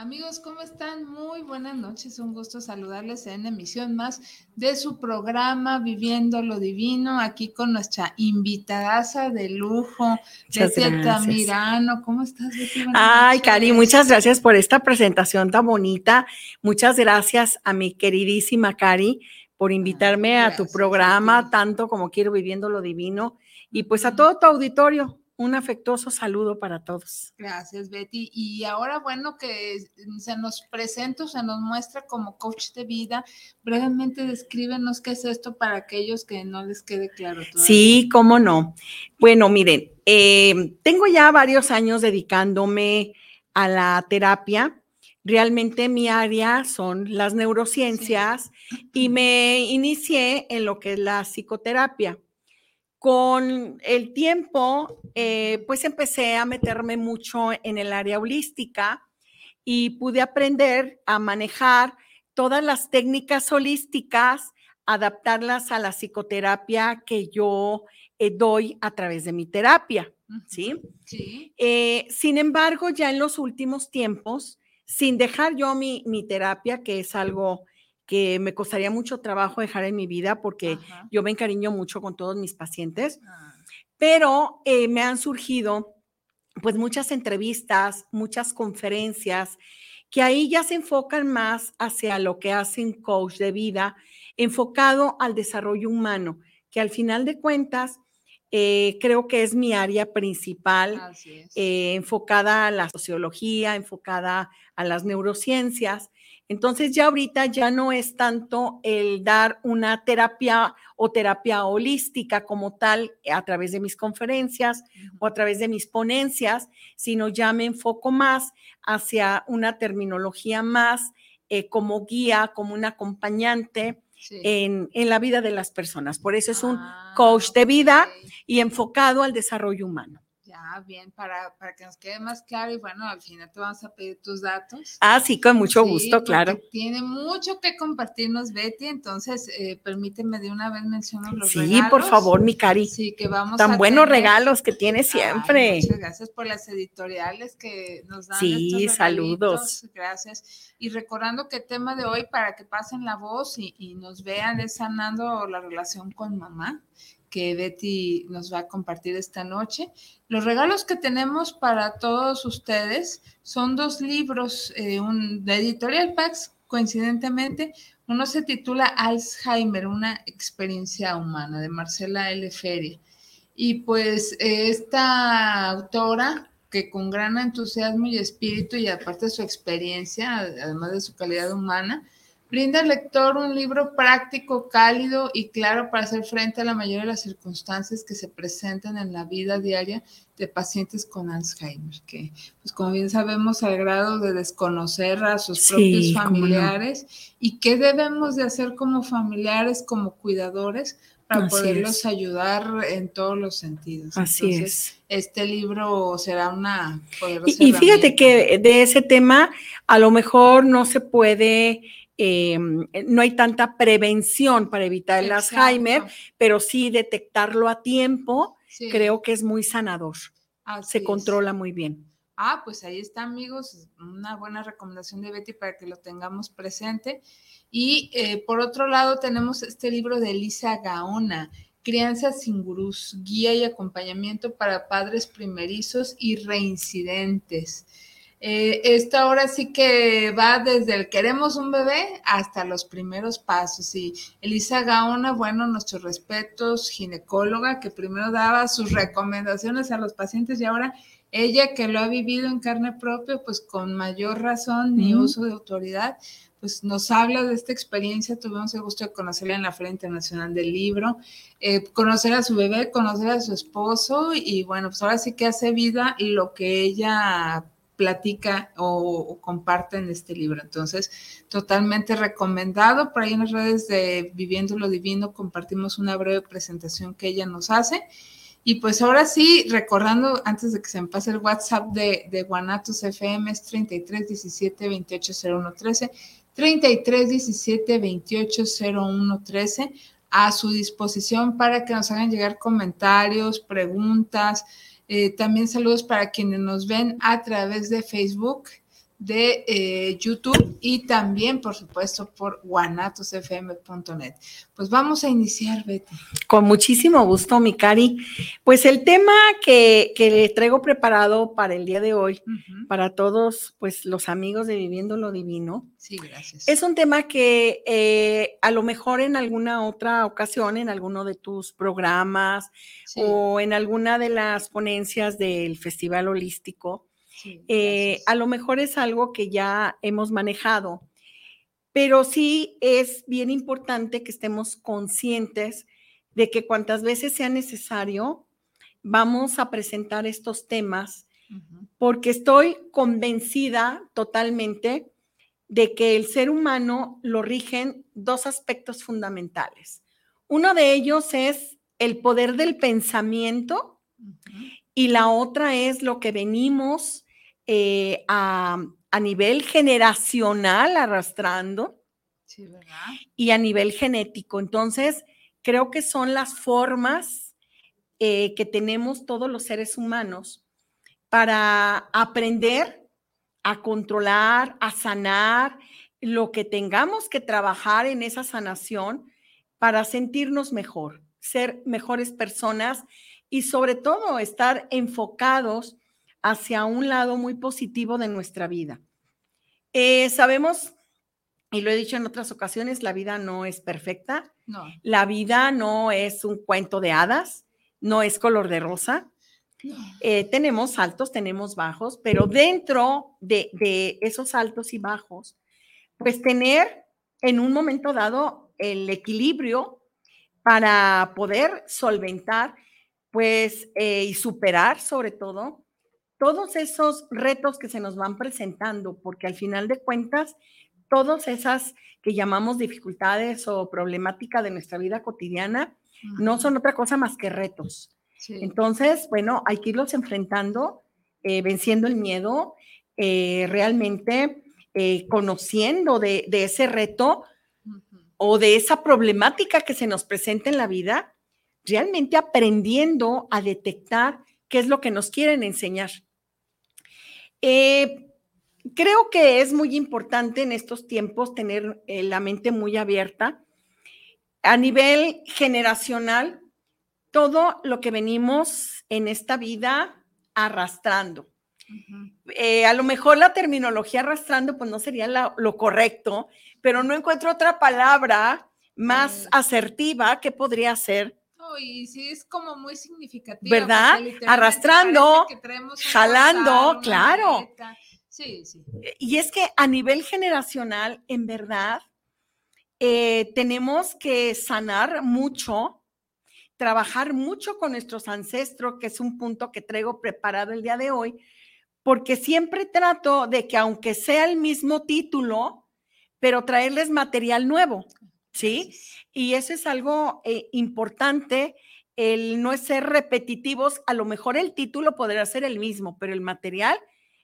Amigos, ¿cómo están? Muy buenas noches. Un gusto saludarles en emisión más de su programa Viviendo lo Divino, aquí con nuestra invitadaza de lujo, Betty Altamirano. ¿Cómo estás, Betty? Ay, Cari, muchas gracias por esta presentación tan bonita. Muchas gracias a mi queridísima Cari por invitarme a tu programa, tanto como quiero Viviendo lo Divino, y pues a todo tu auditorio un afectuoso saludo para todos. Gracias, Betty. Y ahora, bueno, que se nos presenta, se nos muestra como coach de vida. Brevemente descríbenos qué es esto para aquellos que no les quede claro. Sí, cómo no. Bueno, miren, eh, tengo ya varios años dedicándome a la terapia. Realmente mi área son las neurociencias y me inicié en lo que es la psicoterapia. Con el tiempo, eh, pues empecé a meterme mucho en el área holística y pude aprender a manejar todas las técnicas holísticas, adaptarlas a la psicoterapia que yo eh, doy a través de mi terapia, ¿sí? sí. Eh, sin embargo, ya en los últimos tiempos, sin dejar yo mi, mi terapia, que es algo que me costaría mucho trabajo dejar en mi vida porque yo me encariño mucho con todos mis pacientes, ah. pero eh, me han surgido pues muchas entrevistas, muchas conferencias, que ahí ya se enfocan más hacia lo que hacen coach de vida, enfocado al desarrollo humano, que al final de cuentas eh, creo que es mi área principal, eh, enfocada a la sociología, enfocada a las neurociencias. Entonces ya ahorita ya no es tanto el dar una terapia o terapia holística como tal a través de mis conferencias o a través de mis ponencias, sino ya me enfoco más hacia una terminología más eh, como guía, como un acompañante en, la vida de las personas. Por eso es un ah, coach de vida y enfocado al desarrollo humano. Ah, bien, para, para que nos quede más claro y bueno, al final te vamos a pedir tus datos. Ah, sí, con mucho gusto, claro. Tiene mucho que compartirnos Betty, entonces eh, permíteme de una vez mencionar los regalos. Sí, por favor, mi Cari. Sí, que vamos Tan buenos regalos que tiene siempre. muchas gracias por las editoriales que nos dan. Sí, saludos. Gracias. Y recordando que el tema de hoy, para que pasen la voz y, y nos vean, es sanando la relación con mamá que Betty nos va a compartir esta noche. Los regalos que tenemos para todos ustedes son dos libros eh, un, de Editorial Pax, coincidentemente. Uno se titula Alzheimer, una experiencia humana, de Marcela L. Feria. Y pues esta autora, que con gran entusiasmo y espíritu, y aparte de su experiencia, además de su calidad humana, Brinda al lector un libro práctico, cálido y claro para hacer frente a la mayoría de las circunstancias que se presentan en la vida diaria de pacientes con Alzheimer, que, pues como bien sabemos, al grado de desconocer a sus propios familiares y qué debemos de hacer como familiares, como cuidadores, para poderlos ayudar en todos los sentidos. Así es. Este libro será una poderosa Y, y fíjate que de ese tema a lo mejor no se puede em, no hay tanta prevención para evitar el Alzheimer, pero sí detectarlo a tiempo, creo que es muy sanador. se controla muy bien. Ah, pues ahí está, amigos, una buena recomendación de Betty para que lo tengamos presente. Y eh, por otro lado, tenemos este libro de Elisa Gaona, Crianza sin gurús, guía y acompañamiento para padres primerizos y reincidentes. Eh, esta hora sí que va desde el queremos un bebé hasta los primeros pasos. Y Elisa Gaona, bueno, nuestros respetos, ginecóloga, que primero daba sus recomendaciones a los pacientes y ahora ella que lo ha vivido en carne propia, pues con mayor razón ni uso de autoridad, pues nos habla de esta experiencia. Tuvimos el gusto de conocerla en la Feria Internacional del Libro, eh, conocer a su bebé, conocer a su esposo y bueno, pues ahora sí que hace vida lo que ella platica o, comparte en este libro. Entonces, totalmente recomendado. Por ahí en las redes de Viviendo lo Divino compartimos una breve presentación que ella nos hace. Y pues ahora sí, recordando, antes de que se me pase el WhatsApp de, de Guanatos FM, es 33 17 28 01 13, 33 17 28 01 13, a su disposición para que nos hagan llegar comentarios, preguntas. Eh, también saludos para quienes nos ven a través de Facebook de eh, YouTube y también, por supuesto, por guanatosfm.net. Pues vamos a iniciar, Betty. Con muchísimo gusto, mi Cari. Pues el tema que, que le traigo preparado para el día de hoy, para todos pues los amigos de Viviendo lo Divino. Sí, gracias. Es un tema que eh, a lo mejor en alguna otra ocasión, en alguno de tus programas o en alguna de las ponencias del Festival Holístico, eh, a lo mejor es algo que ya hemos manejado, pero sí es bien importante que estemos conscientes de que cuantas veces sea necesario, vamos a presentar estos temas, porque estoy convencida totalmente de que el ser humano lo rigen dos aspectos fundamentales. Uno de ellos es el poder del pensamiento y la otra es lo que venimos eh, a, nivel generacional arrastrando y a nivel genético. Entonces, creo que son las formas eh, que tenemos todos los seres humanos para aprender a controlar, a sanar lo que tengamos que trabajar en esa sanación para sentirnos mejor, ser mejores personas y sobre todo estar enfocados hacia un lado muy positivo de nuestra vida. Eh, sabemos, y lo he dicho en otras ocasiones, la vida no es perfecta. No. La vida no es un cuento de hadas, no es color de rosa. Eh, tenemos altos, tenemos bajos, pero dentro de, de esos altos y bajos, pues tener en un momento dado el equilibrio para poder solventar, pues, eh, y superar sobre todo todos esos retos que se nos van presentando, porque al final de cuentas, todas esas que llamamos dificultades o problemática de nuestra vida cotidiana, no son otra cosa más que retos. Entonces, bueno, hay que irlos enfrentando, eh, venciendo el miedo, eh, realmente eh, conociendo de, ese reto o de esa problemática que se nos presenta en la vida, realmente aprendiendo a detectar qué es lo que nos quieren enseñar. Eh, creo que es muy importante en estos tiempos tener eh, la mente muy abierta. A nivel generacional, todo lo que venimos en esta vida arrastrando. Eh, a lo mejor la terminología arrastrando, pues no sería lo correcto, pero no encuentro otra palabra más asertiva que podría ser y sí es como muy significativo. ¿Verdad? Arrastrando, jalando, claro. Sí, sí. Y es que a nivel generacional, en verdad, eh, tenemos que sanar mucho, trabajar mucho con nuestros ancestros, que es un punto que traigo preparado el día de hoy, porque siempre trato de que aunque sea el mismo título, pero traerles material nuevo. ¿Sí? Y eso es algo eh, importante, el no ser repetitivos. A lo mejor el título podrá ser el mismo, pero el material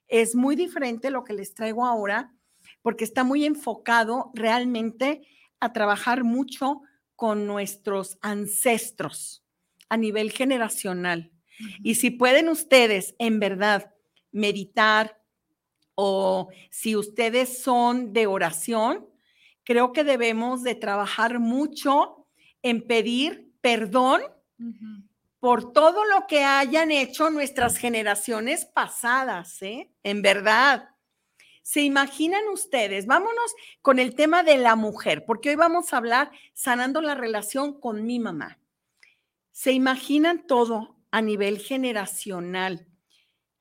es muy diferente lo que les traigo ahora, porque está muy enfocado realmente a trabajar mucho con nuestros ancestros a nivel generacional. Y si pueden ustedes en verdad meditar o si ustedes son de oración, creo que debemos de trabajar mucho en pedir perdón por todo lo que hayan hecho nuestras generaciones pasadas, ¿eh? En verdad. ¿Se imaginan ustedes? Vámonos con el tema de la mujer, porque hoy vamos a hablar sanando la relación con mi mamá. ¿Se imaginan todo a nivel generacional?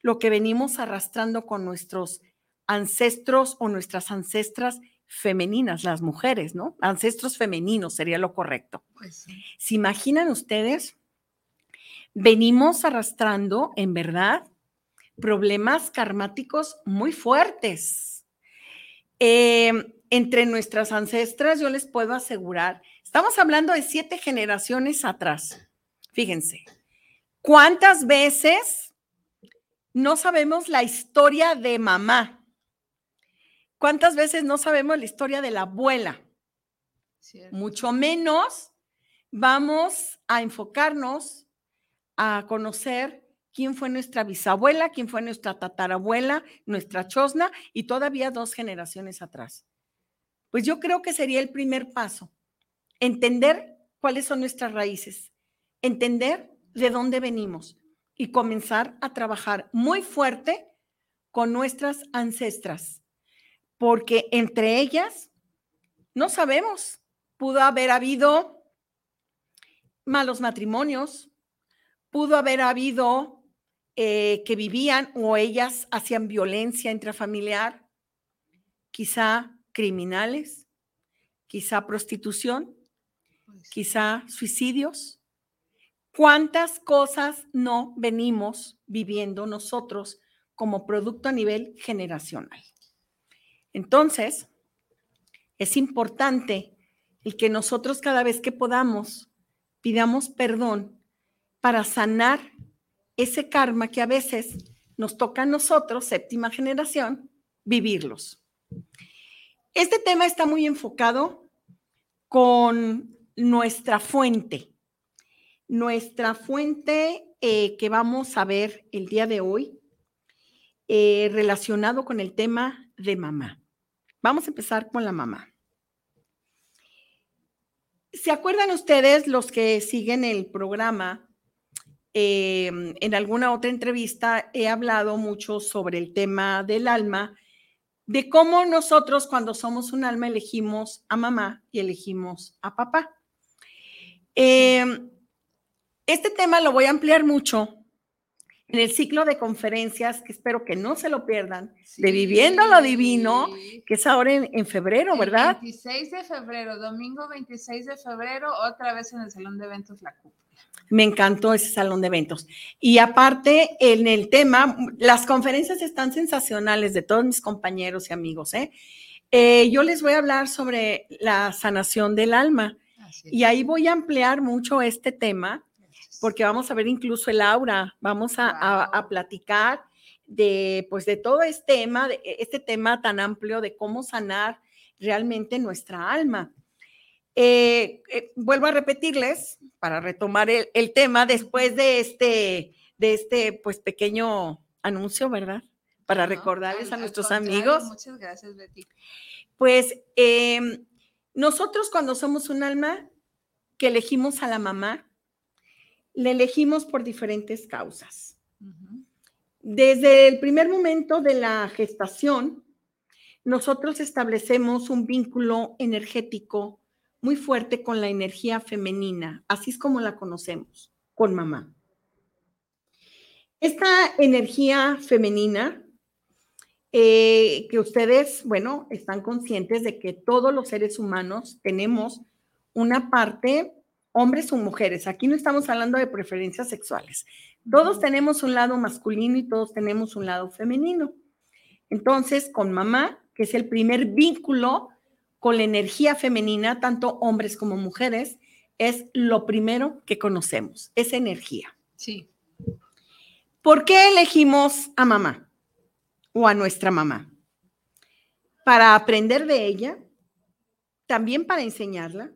Lo que venimos arrastrando con nuestros ancestros o nuestras ancestras femeninas, las mujeres, ¿no? Ancestros femeninos sería lo correcto. Pues ¿Se imaginan ustedes? Venimos arrastrando, en verdad, problemas karmáticos muy fuertes. Em, entre nuestras ancestras, yo les puedo asegurar, estamos hablando de siete generaciones atrás. Fíjense, ¿cuántas veces no sabemos la historia de mamá? ¿Cuántas veces no sabemos la historia de la abuela? Mucho menos vamos a enfocarnos a conocer quién fue nuestra bisabuela, quién fue nuestra tatarabuela, nuestra chosna y todavía dos generaciones atrás. Pues yo creo que sería el primer paso, entender cuáles son nuestras raíces, entender de dónde venimos y comenzar a trabajar muy fuerte con nuestras ancestras porque entre ellas no sabemos, pudo haber habido malos matrimonios, pudo haber habido eh, que vivían o ellas hacían violencia intrafamiliar, quizá criminales, quizá prostitución, pues quizá suicidios. ¿Cuántas cosas no venimos viviendo nosotros como producto a nivel generacional? Entonces, es importante el que nosotros cada vez que podamos pidamos perdón para sanar ese karma que a veces nos toca a nosotros, séptima generación, vivirlos. Este tema está muy enfocado con nuestra fuente. Nuestra fuente eh, que vamos a ver el día de hoy eh, relacionado con el tema de mamá. Vamos a empezar con la mamá. ¿Se acuerdan ustedes los que siguen el programa? Em, en alguna otra entrevista he hablado mucho sobre el tema del alma, de cómo nosotros cuando somos un alma elegimos a mamá y elegimos a papá. Em, este tema lo voy a ampliar mucho en el ciclo de conferencias, que espero que no se lo pierdan, de Viviendo lo Divino, que es ahora en, febrero, ¿verdad? 26 de febrero, domingo 26 de febrero, otra vez en el Salón de Eventos La Cúpula. Me encantó ese salón de eventos. Y aparte, en el tema, las conferencias están sensacionales de todos mis compañeros y amigos. ¿eh? eh yo les voy a hablar sobre la sanación del alma. Y ahí voy a ampliar mucho este tema porque vamos a ver incluso el aura, vamos a, platicar de, pues, de todo este tema, de este tema tan amplio de cómo sanar realmente nuestra alma. Eh, eh, vuelvo a repetirles para retomar el, tema después de este, de este pues pequeño anuncio, ¿verdad? Para recordarles a nuestros amigos. Muchas gracias, Betty. Pues em, nosotros cuando somos un alma que elegimos a la mamá, le elegimos por diferentes causas. Desde el primer momento de la gestación, nosotros establecemos un vínculo energético muy fuerte con la energía femenina, así es como la conocemos, con mamá. Esta energía femenina, eh, que ustedes, bueno, están conscientes de que todos los seres humanos tenemos una parte hombres o mujeres. Aquí no estamos hablando de preferencias sexuales. Todos tenemos un lado masculino y todos tenemos un lado femenino. Entonces, con mamá, que es el primer vínculo con la energía femenina, tanto hombres como mujeres, es lo primero que conocemos, esa energía. Sí. ¿Por qué elegimos a mamá o a nuestra mamá? Para aprender de ella, también para enseñarla,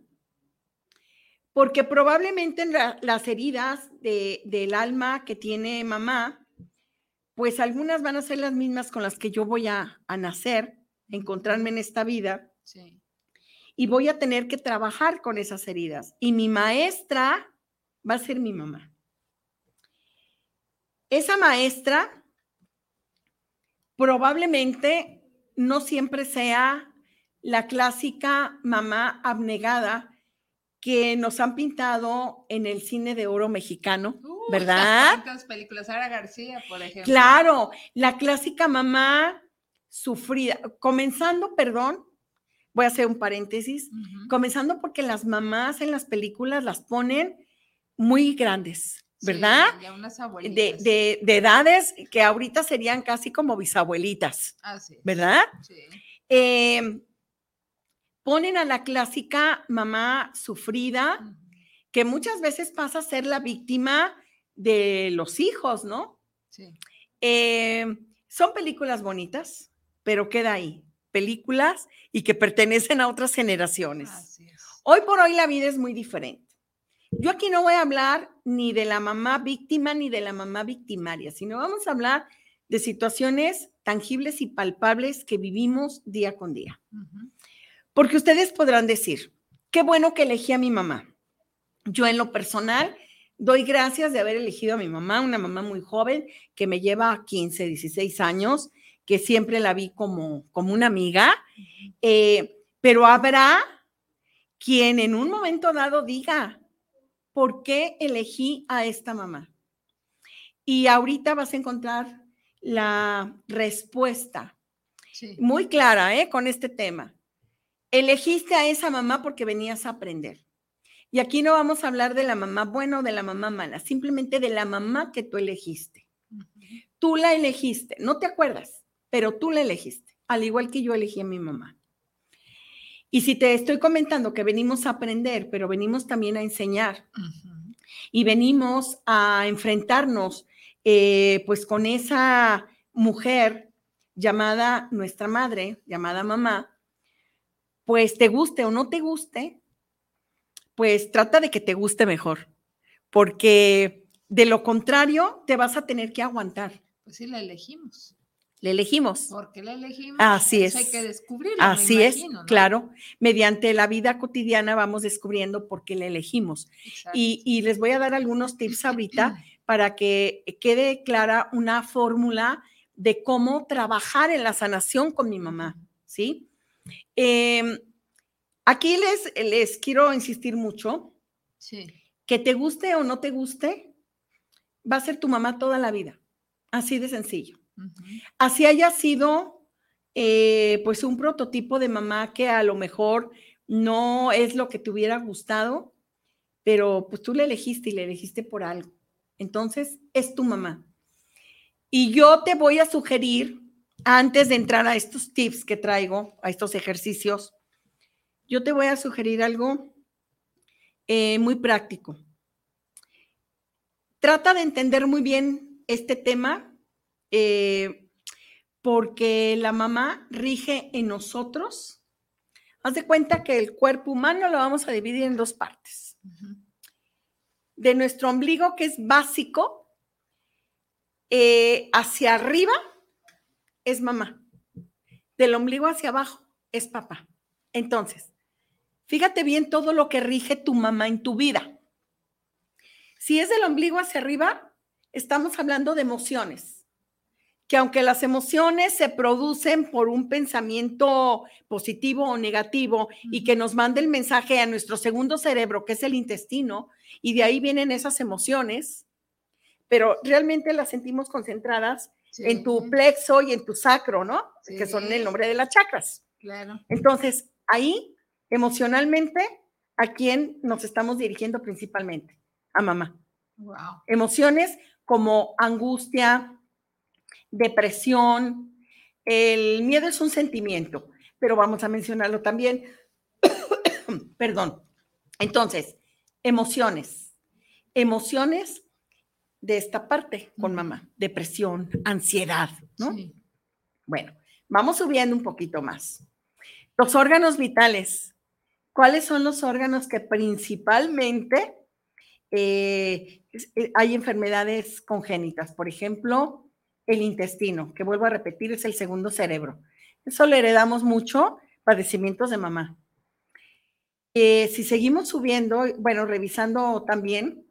porque probablemente en las heridas del alma que tiene mamá, pues algunas van a ser las mismas con las que yo voy a, a nacer, encontrarme en esta vida. Sí. Y voy a tener que trabajar con esas heridas. Y mi maestra va a ser mi mamá. Esa maestra probablemente no siempre sea la clásica mamá abnegada que nos han pintado en el cine de oro mexicano, Uh, ¿verdad? ¿Cuántas películas? Sara García, por ejemplo. Claro, la clásica mamá sufrida, comenzando, perdón, voy a hacer un paréntesis, comenzando porque las mamás en las películas las ponen muy grandes, Sí, ¿verdad? ya unas De, abuelitas. de- de edades que ahorita serían casi como bisabuelitas. ¿verdad? Sí. Eh, ponen a la clásica mamá sufrida, que muchas veces pasa a ser la víctima de los hijos, ¿no? Sí. Eh, son películas bonitas, pero queda ahí, películas y que pertenecen a otras generaciones. Así es. Hoy por hoy la vida es muy diferente. Yo aquí no voy a hablar ni de la mamá víctima ni de la mamá victimaria, sino vamos a hablar de situaciones tangibles y palpables que vivimos día con día. Ujú. Porque ustedes podrán decir, qué bueno que elegí a mi mamá. Yo en lo personal doy gracias de haber elegido a mi mamá, una mamá muy joven que me lleva 15, 16 años, que siempre la vi como, como una amiga, Eh, pero habrá quien en un momento dado diga, ¿por qué elegí a esta mamá? Y ahorita vas a encontrar la respuesta Sí. muy clara ¿eh? con este tema. Elegiste a esa mamá porque venías a aprender. Y aquí no vamos a hablar de la mamá buena o de la mamá mala, simplemente de la mamá que tú elegiste. Tú la elegiste, no te acuerdas, pero tú la elegiste, al igual que yo elegí a mi mamá. Y si te estoy comentando que venimos a aprender, pero venimos también a enseñar y venimos a enfrentarnos eh, pues con esa mujer llamada nuestra madre, llamada mamá, pues te guste o no te guste, pues trata de que te guste mejor, porque de lo contrario te vas a tener que aguantar. Pues sí, la elegimos. Le elegimos. ¿Por qué la elegimos? Así Eso es. hay que descubrirlo. me Así es, claro. Mediante la vida cotidiana vamos descubriendo por qué la elegimos. Y, y les voy a dar algunos tips ahorita para que quede clara una fórmula de cómo trabajar en la sanación con mi mamá, ¿sí? Em, aquí les, les quiero insistir mucho, Sí. que te guste o no te guste, va a ser tu mamá toda la vida, así de sencillo. Así haya sido, eh, pues, un prototipo de mamá que a lo mejor no es lo que te hubiera gustado, pero pues tú le elegiste y le elegiste por algo. Entonces, es tu mamá. Y yo te voy a sugerir, antes de entrar a estos tips que traigo, a estos ejercicios, yo te voy a sugerir algo eh, muy práctico. Trata de entender muy bien este tema, eh, porque la mamá rige en nosotros. Haz de cuenta que el cuerpo humano lo vamos a dividir en dos partes de nuestro ombligo, que es básico, eh, hacia arriba es mamá. Del ombligo hacia abajo es papá. Entonces, fíjate bien todo lo que rige tu mamá en tu vida. Si es del ombligo hacia arriba, estamos hablando de emociones. Que aunque las emociones se producen por un pensamiento positivo o negativo y que nos mande el mensaje a nuestro segundo cerebro, que es el intestino, y de ahí vienen esas emociones, pero realmente las sentimos concentradas en tu plexo y en tu sacro, ¿no? Que son el nombre de las chakras. Claro. Entonces, ahí, emocionalmente, ¿a quién nos estamos dirigiendo principalmente? A mamá. Wow. Emociones como angustia, depresión. El miedo es un sentimiento. pero vamos a mencionarlo también. Perdón. Entonces, emociones. Emociones de esta parte con mamá. Depresión, ansiedad, ¿no? Bueno, vamos subiendo un poquito más. Los órganos vitales. ¿Cuáles son los órganos que principalmente eh, eh, hay enfermedades congénitas? Por ejemplo, el intestino, que vuelvo a repetir, es el segundo cerebro. Eso le heredamos mucho, padecimientos de mamá. Eh, si seguimos subiendo, bueno, revisando también,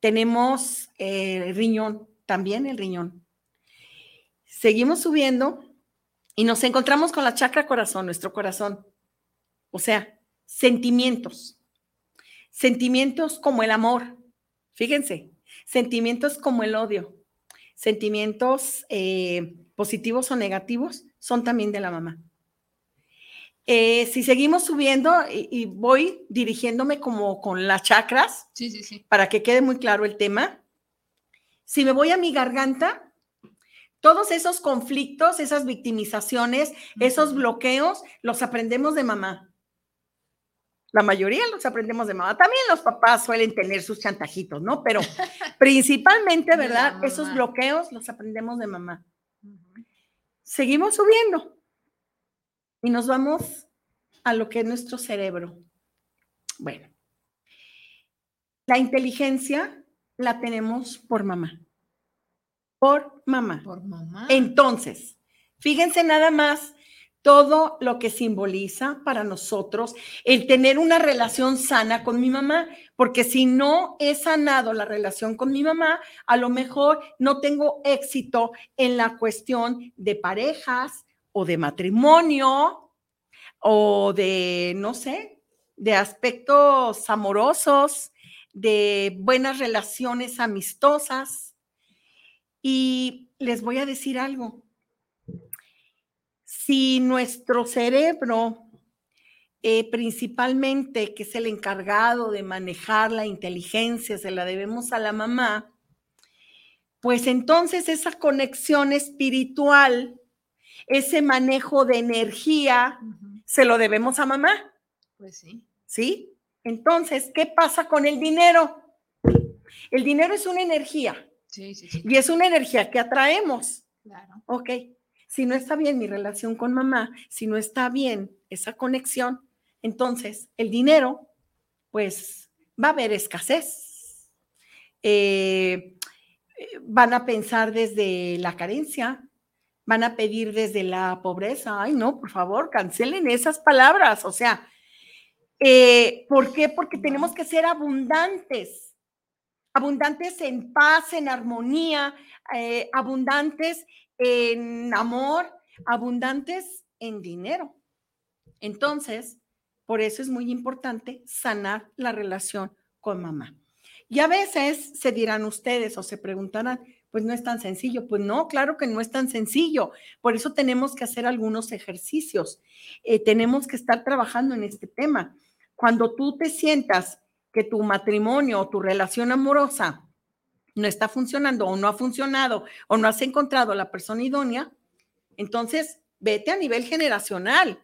tenemos el riñón, también el riñón. Seguimos subiendo y nos encontramos con la chakra corazón, nuestro corazón. O sea, sentimientos. Sentimientos como el amor. Fíjense, sentimientos como el odio, sentimientos eh, positivos o negativos son también de la mamá. Eh, si seguimos subiendo y, voy dirigiéndome como con las chakras, para que quede muy claro el tema, si me voy a mi garganta, todos esos conflictos, esas victimizaciones, esos bloqueos, los aprendemos de mamá. La mayoría los aprendemos de mamá. También los papás suelen tener sus chantajitos, ¿no? Pero principalmente, ¿verdad? Esos bloqueos los aprendemos de mamá. Seguimos subiendo y nos vamos a lo que es nuestro cerebro. Bueno, la inteligencia la tenemos por mamá. Por mamá. Por mamá. Entonces, fíjense nada más todo lo que simboliza para nosotros el tener una relación sana con mi mamá, porque si no he sanado la relación con mi mamá, a lo mejor no tengo éxito en la cuestión de parejas o de matrimonio o de, no sé, de aspectos amorosos, de buenas relaciones amistosas. Y les voy a decir algo, si nuestro cerebro, eh, principalmente, que es el encargado de manejar la inteligencia, se la debemos a la mamá, pues entonces esa conexión espiritual, ese manejo de energía, se lo debemos a mamá. Pues sí. ¿Sí? Entonces, ¿qué pasa con el dinero? El dinero es una energía. Sí, sí, sí. Y es una energía que atraemos. Claro. Ok si no está bien mi relación con mamá, si no está bien esa conexión, entonces el dinero, pues va a haber escasez. Eh, van a pensar desde la carencia, van a pedir desde la pobreza. Ay, no, por favor, cancelen esas palabras. O sea, eh, ¿por qué? Porque tenemos que ser abundantes, abundantes en paz, en armonía, eh, abundantes en amor, abundantes en dinero. Entonces, por eso es muy importante sanar la relación con mamá. Y a veces se dirán ustedes o se preguntarán, pues no es tan sencillo. Pues no, claro que no es tan sencillo. Por eso tenemos que hacer algunos ejercicios. Eh, tenemos que estar trabajando en este tema. Cuando tú te sientas que tu matrimonio o tu relación amorosa no está funcionando o no ha funcionado o no has encontrado la persona idónea, entonces vete a nivel generacional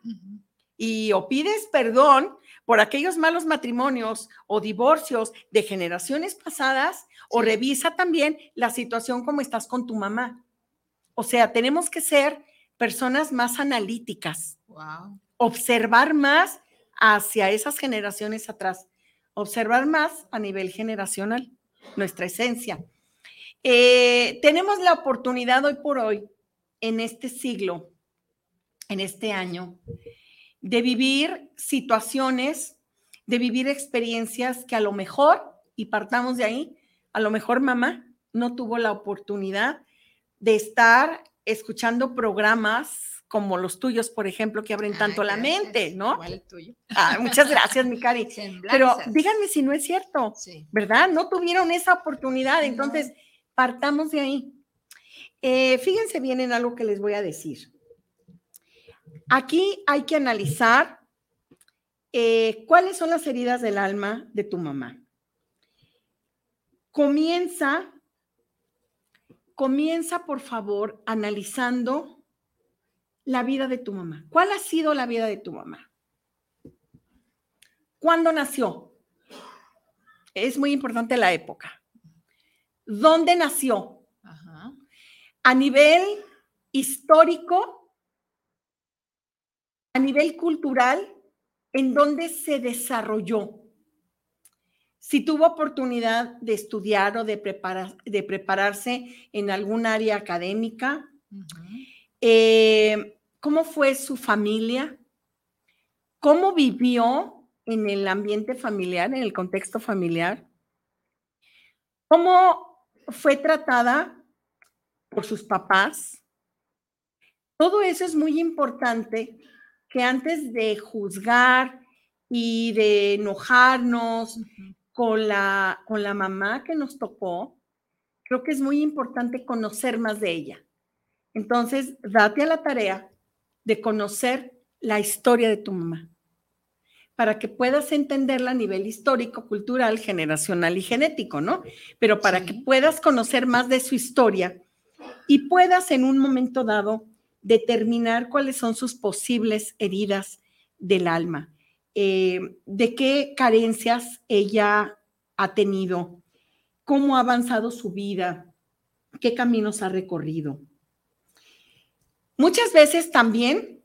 y o pides perdón por aquellos malos matrimonios o divorcios de generaciones pasadas o revisa también la situación como estás con tu mamá. O sea, tenemos que ser personas más analíticas, observar más hacia esas generaciones atrás, observar más a nivel generacional nuestra esencia. Eh, tenemos la oportunidad hoy por hoy, en este siglo, en este año, de vivir situaciones, de vivir experiencias que a lo mejor, y partamos de ahí, a lo mejor mamá no tuvo la oportunidad de estar escuchando programas como los tuyos, por ejemplo, que abren tanto la mente, ¿no? el tuyo. Ah, muchas gracias, mi cari. Pero díganme si no es cierto, ¿verdad? No tuvieron esa oportunidad, entonces partamos de ahí. Eh, fíjense bien en algo que les voy a decir. Aquí hay que analizar eh, cuáles son las heridas del alma de tu mamá. Comienza, comienza por favor analizando la vida de tu mamá? ¿Cuál ha sido la vida de tu mamá? ¿Cuándo nació? Es muy importante la época. ¿Dónde nació? A nivel histórico, a nivel cultural, ¿en dónde se desarrolló? Si tuvo oportunidad de estudiar o de, de prepararse en algún área académica, eh, ¿cómo fue su familia? ¿Cómo vivió en el ambiente familiar, en el contexto familiar? ¿Cómo fue tratada por sus papás? Todo eso es muy importante que antes de juzgar y de enojarnos, con la, con la mamá que nos tocó, creo que es muy importante conocer más de ella. Entonces, date a la tarea de conocer la historia de tu mamá para que puedas entenderla a nivel histórico, cultural, generacional y genético, ¿no? Pero para que puedas conocer más de su historia y puedas en un momento dado determinar cuáles son sus posibles heridas del alma. Eh, de qué carencias ella ha tenido, cómo ha avanzado su vida, qué caminos ha recorrido. Muchas veces también,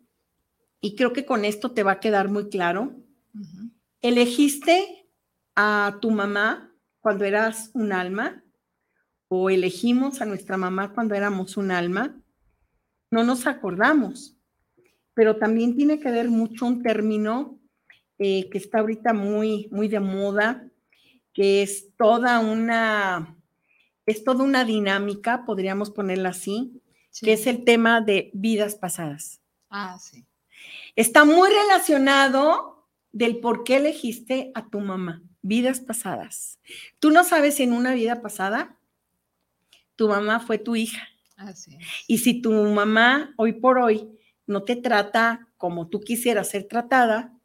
y creo que con esto te va a quedar muy claro, elegiste a tu mamá cuando eras un alma o elegimos a nuestra mamá cuando éramos un alma, no nos acordamos, pero también tiene que ver mucho un término eh, que está ahorita muy, muy de moda, que es toda una, es toda una dinámica, podríamos ponerla así, que es el tema de vidas pasadas. Ah, sí. Está muy relacionado del por qué elegiste a tu mamá, vidas pasadas. Tú no sabes si en una vida pasada tu mamá fue tu hija. Así Y si tu mamá hoy por hoy no te trata como tú quisieras ser tratada,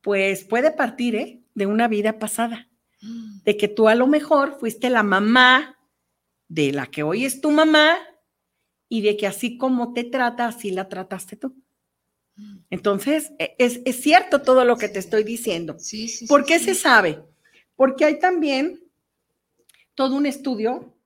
pues puede partir ¿eh? de una vida pasada, mm. de que tú a lo mejor fuiste la mamá de la que hoy es tu mamá y de que así como te trata, así la trataste tú. Mm. Entonces, e, es, cierto todo lo que te estoy diciendo. Sí, sí, ¿Por qué se sabe? Porque hay también todo un estudio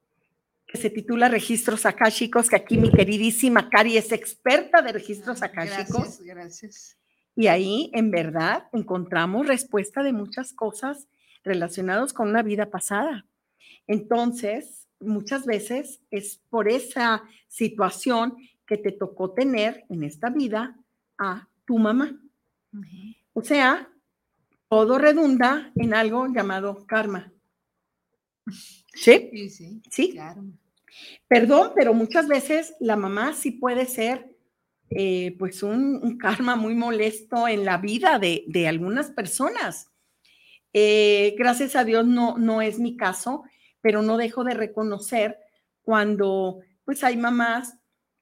que se titula Registros Akáshicos, que aquí mi queridísima Cari es experta de registros akáshicos. Gracias, gracias. Y ahí, en verdad, encontramos respuesta de muchas cosas relacionadas con una vida pasada. Entonces, muchas veces es por esa situación que te tocó tener en esta vida a tu mamá. O sea, todo redunda en algo llamado karma. ¿Sí? Sí, sí. ¿Sí? Perdón, pero muchas veces la mamá sí puede ser eh, pues un, karma muy molesto en la vida de, algunas personas. Eh, gracias a Dios no, no es mi caso, pero no dejo de reconocer cuando pues hay mamás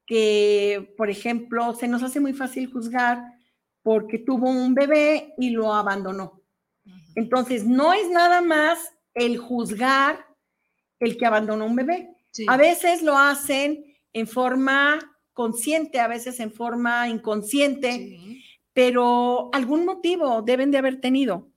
que, por ejemplo, se nos hace muy fácil juzgar porque tuvo un bebé y lo abandonó. Entonces, no es nada más el juzgar el que abandonó un bebé. A veces lo hacen en forma consciente, a veces en forma inconsciente, pero algún motivo deben de haber tenido.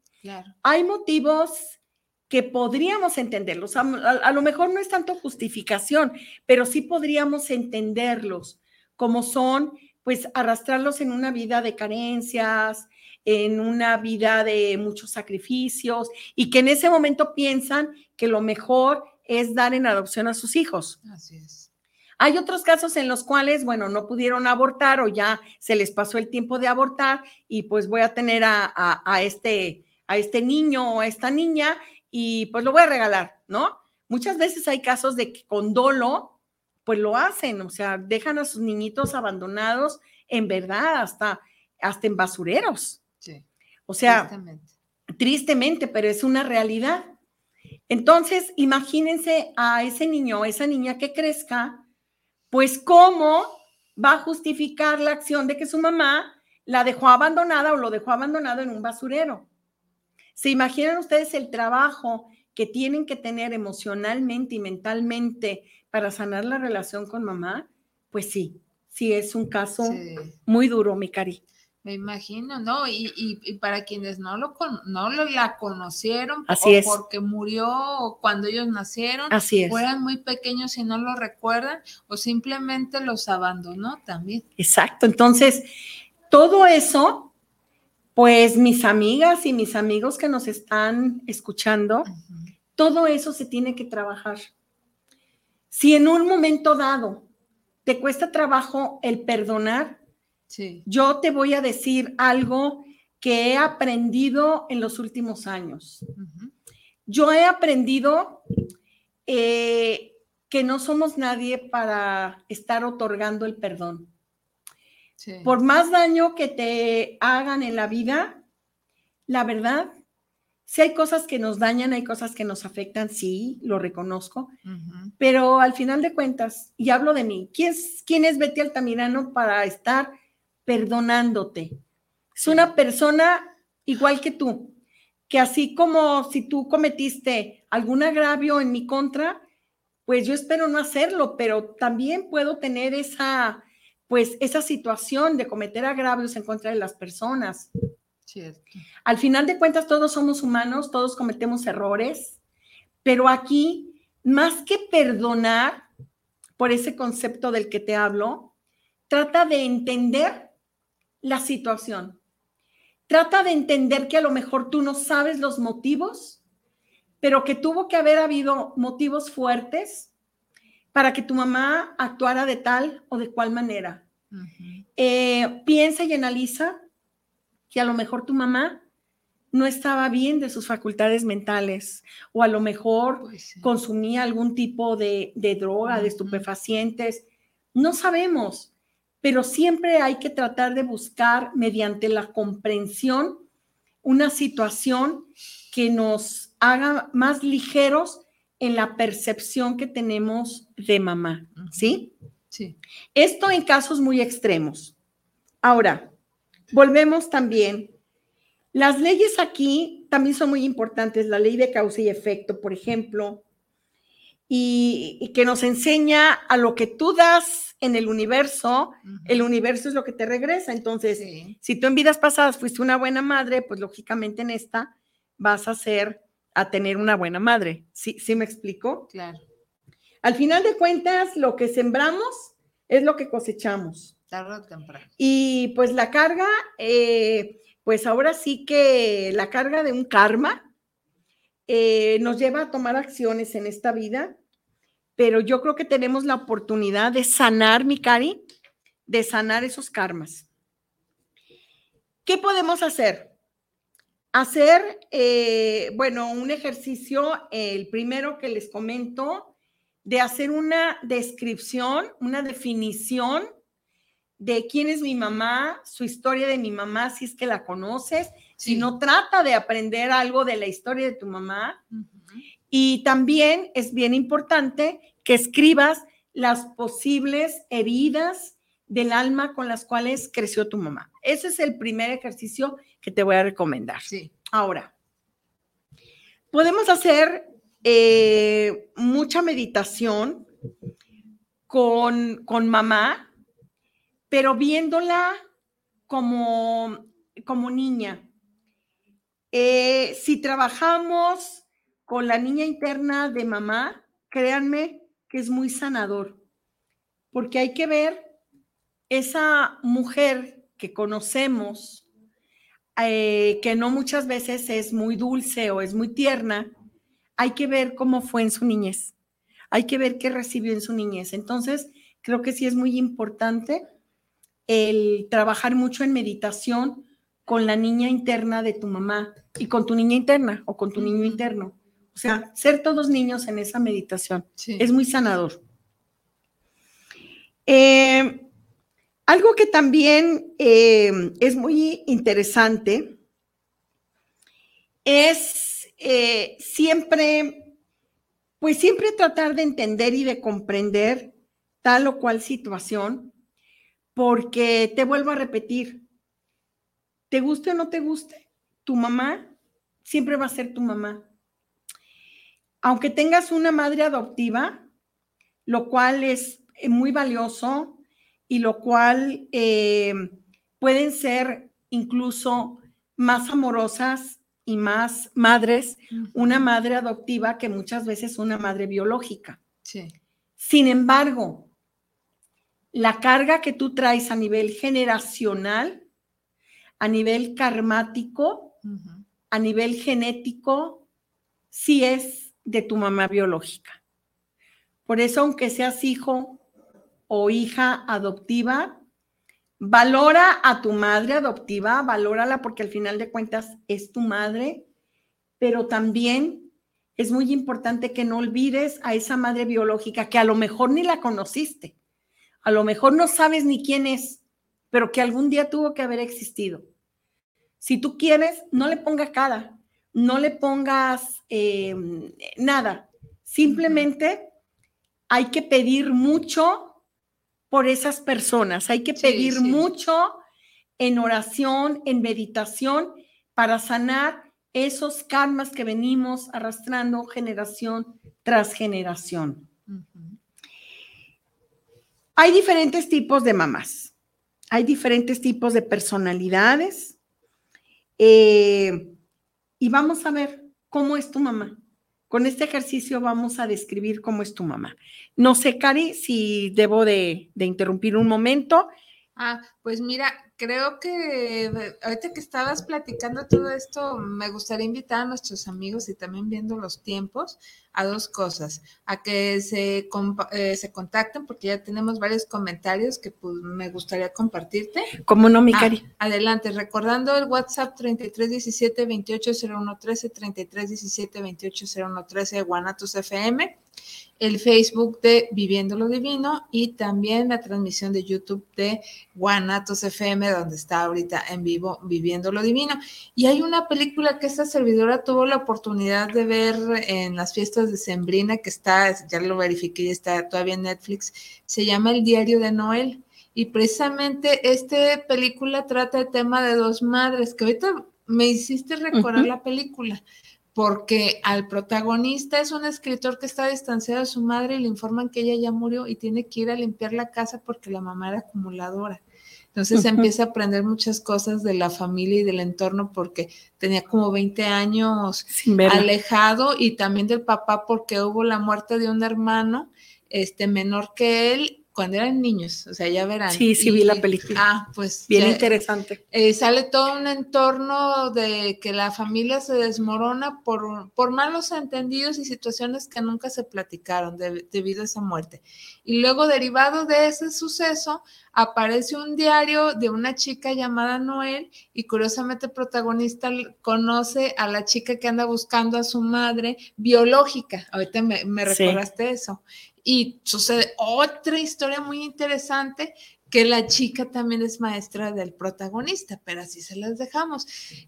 Hay motivos que podríamos entenderlos. A, lo mejor no es tanto justificación, pero sí podríamos entenderlos como son, pues, arrastrarlos en una vida de carencias, en una vida de muchos sacrificios y que en ese momento piensan que lo mejor es dar en adopción a sus hijos. Así es. Hay otros casos en los cuales, bueno, no pudieron abortar o ya se les pasó el tiempo de abortar y pues voy a tener a, este, a este niño o a esta niña y pues lo voy a regalar, ¿no? Muchas veces hay casos de que con dolo, pues lo hacen, o sea, dejan a sus niñitos abandonados en verdad hasta, hasta en basureros. Sí. O sea, tristemente. tristemente, pero es una realidad. Entonces, imagínense a ese niño o esa niña que crezca pues ¿cómo va a justificar la acción de que su mamá la dejó abandonada o lo dejó abandonado en un basurero? ¿Se imaginan ustedes el trabajo que tienen que tener emocionalmente y mentalmente para sanar la relación con mamá? Pues sí, sí es un caso muy duro, mi cari. Me imagino, ¿no? Y, y, para quienes no lo no la conocieron Así es. porque murió cuando ellos nacieron, Así es. o eran muy pequeños y no lo recuerdan, o simplemente los abandonó también. Exacto. Entonces, todo eso, pues mis amigas y mis amigos que nos están escuchando, todo eso se tiene que trabajar. Si en un momento dado te cuesta trabajo el perdonar, yo te voy a decir algo que he aprendido en los últimos años. Yo he aprendido eh, que no somos nadie para estar otorgando el perdón. Por más daño que te hagan en la vida, la verdad, si hay cosas que nos dañan, hay cosas que nos afectan, sí, lo reconozco, pero al final de cuentas, y hablo de mí, ¿quién es, quién es Betty Altamirano para estar perdonándote. Es una persona igual que tú, que así como si tú cometiste algún agravio en mi contra, pues yo espero no hacerlo, pero también puedo tener esa, pues esa situación de cometer agravios en contra de las personas. Al final de cuentas, todos somos humanos, todos cometemos errores, pero aquí, más que perdonar por ese concepto del que te hablo, trata de entender la situación. Trata de entender que a lo mejor tú no sabes los motivos, pero que tuvo que haber habido motivos fuertes para que tu mamá actuara de tal o de cual manera. Eh, piensa y analiza que a lo mejor tu mamá no estaba bien de sus facultades mentales o a lo mejor pues consumía algún tipo de, droga, de estupefacientes. No sabemos, pero siempre hay que tratar de buscar mediante la comprensión una situación que nos haga más ligeros en la percepción que tenemos de mamá, ¿sí? Sí. Esto en casos muy extremos. Ahora, volvemos también. Las leyes aquí también son muy importantes, la ley de causa y efecto, por ejemplo, y, que nos enseña a lo que tú das en el universo, el universo es lo que te regresa. Entonces, si tú en vidas pasadas fuiste una buena madre, pues lógicamente en esta vas a ser, a tener una buena madre. ¿Sí, ¿Sí me explico? Claro. Al final de cuentas, lo que sembramos es lo que cosechamos. Tarde o temprano. Y pues la carga, eh, pues ahora sí que la carga de un karma, eh, nos lleva a tomar acciones en esta vida, pero yo creo que tenemos la oportunidad de sanar, mi cari, de sanar esos karmas. ¿Qué podemos hacer? Hacer, eh, bueno, un ejercicio, el primero que les comento, de hacer una descripción, una definición de quién es mi mamá, su historia de mi mamá, si es que la conoces, si no trata de aprender algo de la historia de tu mamá. Y también es bien importante que escribas las posibles heridas del alma con las cuales creció tu mamá. Ese es el primer ejercicio que te voy a recomendar. Sí. Ahora, podemos hacer eh, mucha meditación con, con mamá, pero viéndola como, como niña. Eh, si trabajamos con la niña interna de mamá, créanme que es muy sanador, porque hay que ver esa mujer que conocemos, eh, que no muchas veces es muy dulce o es muy tierna, hay que ver cómo fue en su niñez, hay que ver qué recibió en su niñez. Entonces, creo que sí es muy importante el trabajar mucho en meditación con la niña interna de tu mamá y con tu niña interna o con tu niño interno. O sea, ser todos niños en esa meditación es muy sanador. Eh, algo que también eh, es muy interesante es eh, siempre, pues siempre tratar de entender y de comprender tal o cual situación, porque te vuelvo a repetir, te guste o no te guste, tu mamá siempre va a ser tu mamá. Aunque tengas una madre adoptiva, lo cual es muy valioso y lo cual eh, pueden ser incluso más amorosas y más madres, una madre adoptiva que muchas veces una madre biológica. Sí. Sin embargo, la carga que tú traes a nivel generacional, a nivel karmático, a nivel genético, sí es de tu mamá biológica. Por eso, aunque seas hijo o hija adoptiva, valora a tu madre adoptiva, valórala porque al final de cuentas es tu madre, pero también es muy importante que no olvides a esa madre biológica que a lo mejor ni la conociste, a lo mejor no sabes ni quién es, pero que algún día tuvo que haber existido. Si tú quieres, no le ponga cara, no le pongas em, nada, simplemente hay que pedir mucho por esas personas, hay que pedir mucho en oración, en meditación, para sanar esos karmas que venimos arrastrando generación tras generación. Hay diferentes tipos de mamás, hay diferentes tipos de personalidades eh, y vamos a ver cómo es tu mamá. Con este ejercicio vamos a describir cómo es tu mamá. No sé, Cari, si debo de, de interrumpir un momento. Ah, pues mira, creo que ahorita que estabas platicando todo esto, me gustaría invitar a nuestros amigos y también viendo los tiempos a dos cosas, a que se, eh, se contacten porque ya tenemos varios comentarios que pues, me gustaría compartirte. ¿Cómo no, mi ah, cari? Adelante, recordando el WhatsApp 3317 280113 3317 280113 de Guanatos FM el Facebook de Viviendo lo Divino y también la transmisión de YouTube de Guanatos FM, donde está ahorita en vivo Viviendo lo Divino. Y hay una película que esta servidora tuvo la oportunidad de ver en las fiestas de Sembrina, que está, ya lo verifiqué, está todavía en Netflix, se llama El Diario de Noel. Y precisamente esta película trata el tema de dos madres, que ahorita me hiciste recordar la película porque al protagonista es un escritor que está distanciado de su madre y le informan que ella ya murió y tiene que ir a limpiar la casa porque la mamá era acumuladora. Entonces empieza a aprender muchas cosas de la familia y del entorno porque tenía como 20 años alejado y también del papá porque hubo la muerte de un hermano este menor que él cuando eran niños, o sea, ya verán. Sí, sí, vi la película. Ah, pues. Bien interesante. Eh, sale todo un entorno de que la familia se desmorona por, por malos entendidos y situaciones que nunca se platicaron debido a esa muerte. Y luego, derivado de ese suceso, aparece un diario de una chica llamada Noel y curiosamente el protagonista conoce a la chica que anda buscando a su madre biológica. Ahorita me, me recordaste eso y sucede otra historia muy interesante que la chica también es maestra del protagonista, pero así se las dejamos.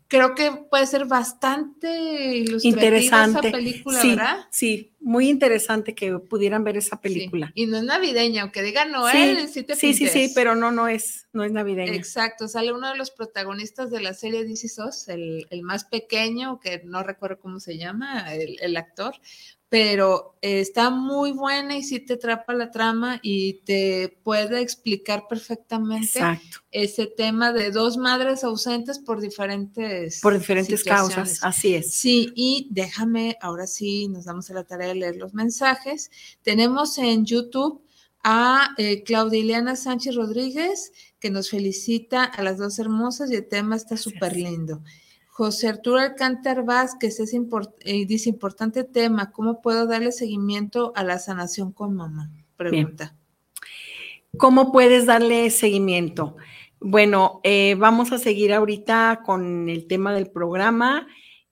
Creo que puede ser bastante interesante esa película, sí, ¿verdad? Sí, muy interesante que pudieran ver esa película. Y no es navideña, aunque diga Noel, sí, sí, sí, sí, pero no, no es, no es navideña. Exacto, sale uno de los protagonistas de la serie DC SOS, el, el, más pequeño, que no recuerdo cómo se llama, el, el actor, pero está muy buena y sí te atrapa la trama y te puede explicar perfectamente ese tema de dos madres ausentes por diferentes por diferentes causas, así es. Sí, y déjame, ahora sí nos damos a la tarea de leer los mensajes. Tenemos en YouTube a eh, Claudia Ileana Sánchez Rodríguez que nos felicita a las dos hermosas y el tema está súper lindo. José Arturo Alcántar Vázquez es eh, dice importante tema, ¿cómo puedo darle seguimiento a la sanación con mamá? Pregunta. ¿Cómo puedes darle seguimiento? Bueno, eh, vamos a seguir ahorita con el tema del programa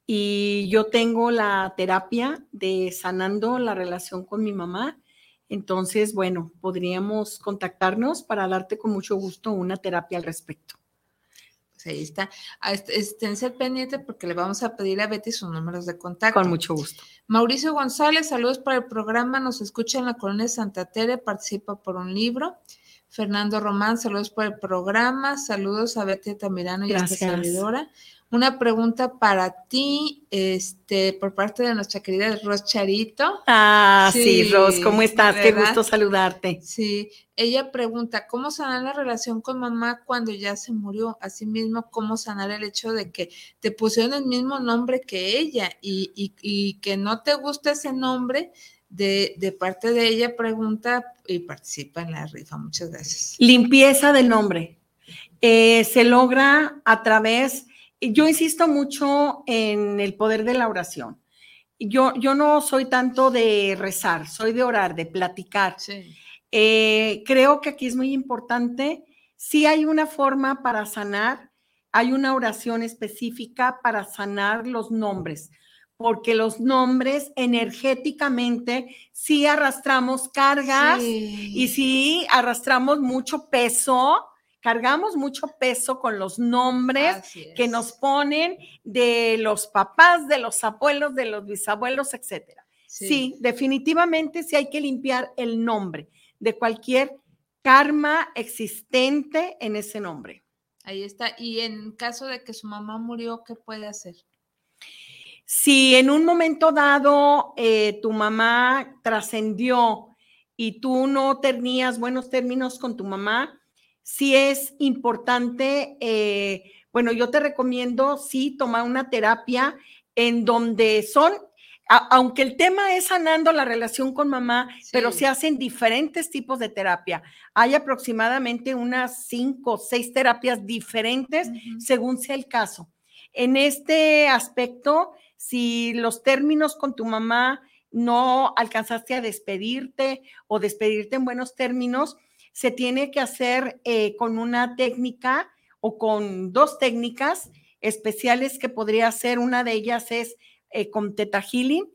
y yo tengo la terapia de sanando la relación con mi mamá. Entonces, bueno, podríamos contactarnos para darte con mucho gusto una terapia al respecto ahí está. Esténse pendiente porque le vamos a pedir a Betty sus números de contacto. Con mucho gusto. Mauricio González, saludos para el programa. Nos escucha en la colonia Santa Tere, participa por un libro. Fernando Román, saludos por el programa. Saludos a Betty Tamirano y a esta servidora. Una pregunta para ti, este, por parte de nuestra querida Ros Charito. Ah, sí, Ros, ¿cómo estás? Qué gusto saludarte. Sí, ella pregunta, ¿cómo sanar la relación con mamá cuando ya se murió? Asimismo, ¿cómo sanar el hecho de que te pusieron el mismo nombre que ella y, y, y que no te gusta ese nombre? De, de, parte de ella, pregunta y participa en la rifa. Muchas gracias. Limpieza del nombre. Eh, se logra a través yo insisto mucho en el poder de la oración. Yo, yo no soy tanto de rezar, soy de orar, de platicar. Eh, creo que aquí es muy importante, si hay una forma para sanar, hay una oración específica para sanar los nombres, porque los nombres energéticamente sí arrastramos cargas y sí arrastramos mucho peso cargamos mucho peso con los nombres que nos ponen de los papás, de los abuelos, de los bisabuelos, etcétera. Sí. definitivamente sí hay que limpiar el nombre de cualquier karma existente en ese nombre. Ahí está. Y en caso de que su mamá murió, ¿qué puede hacer? Si en un momento dado eh, tu mamá trascendió y tú no tenías buenos términos con tu mamá, sí es importante, eh, bueno, yo te recomiendo, sí, tomar una terapia en donde son, aunque el tema es sanando la relación con mamá, pero se hacen diferentes tipos de terapia. Hay aproximadamente unas cinco o seis terapias diferentes según sea el caso. En este aspecto, si los términos con tu mamá no alcanzaste a despedirte o despedirte en buenos términos, se tiene que hacer eh, con una técnica o con dos técnicas especiales que podría ser, una de ellas es eh, con Teta Healing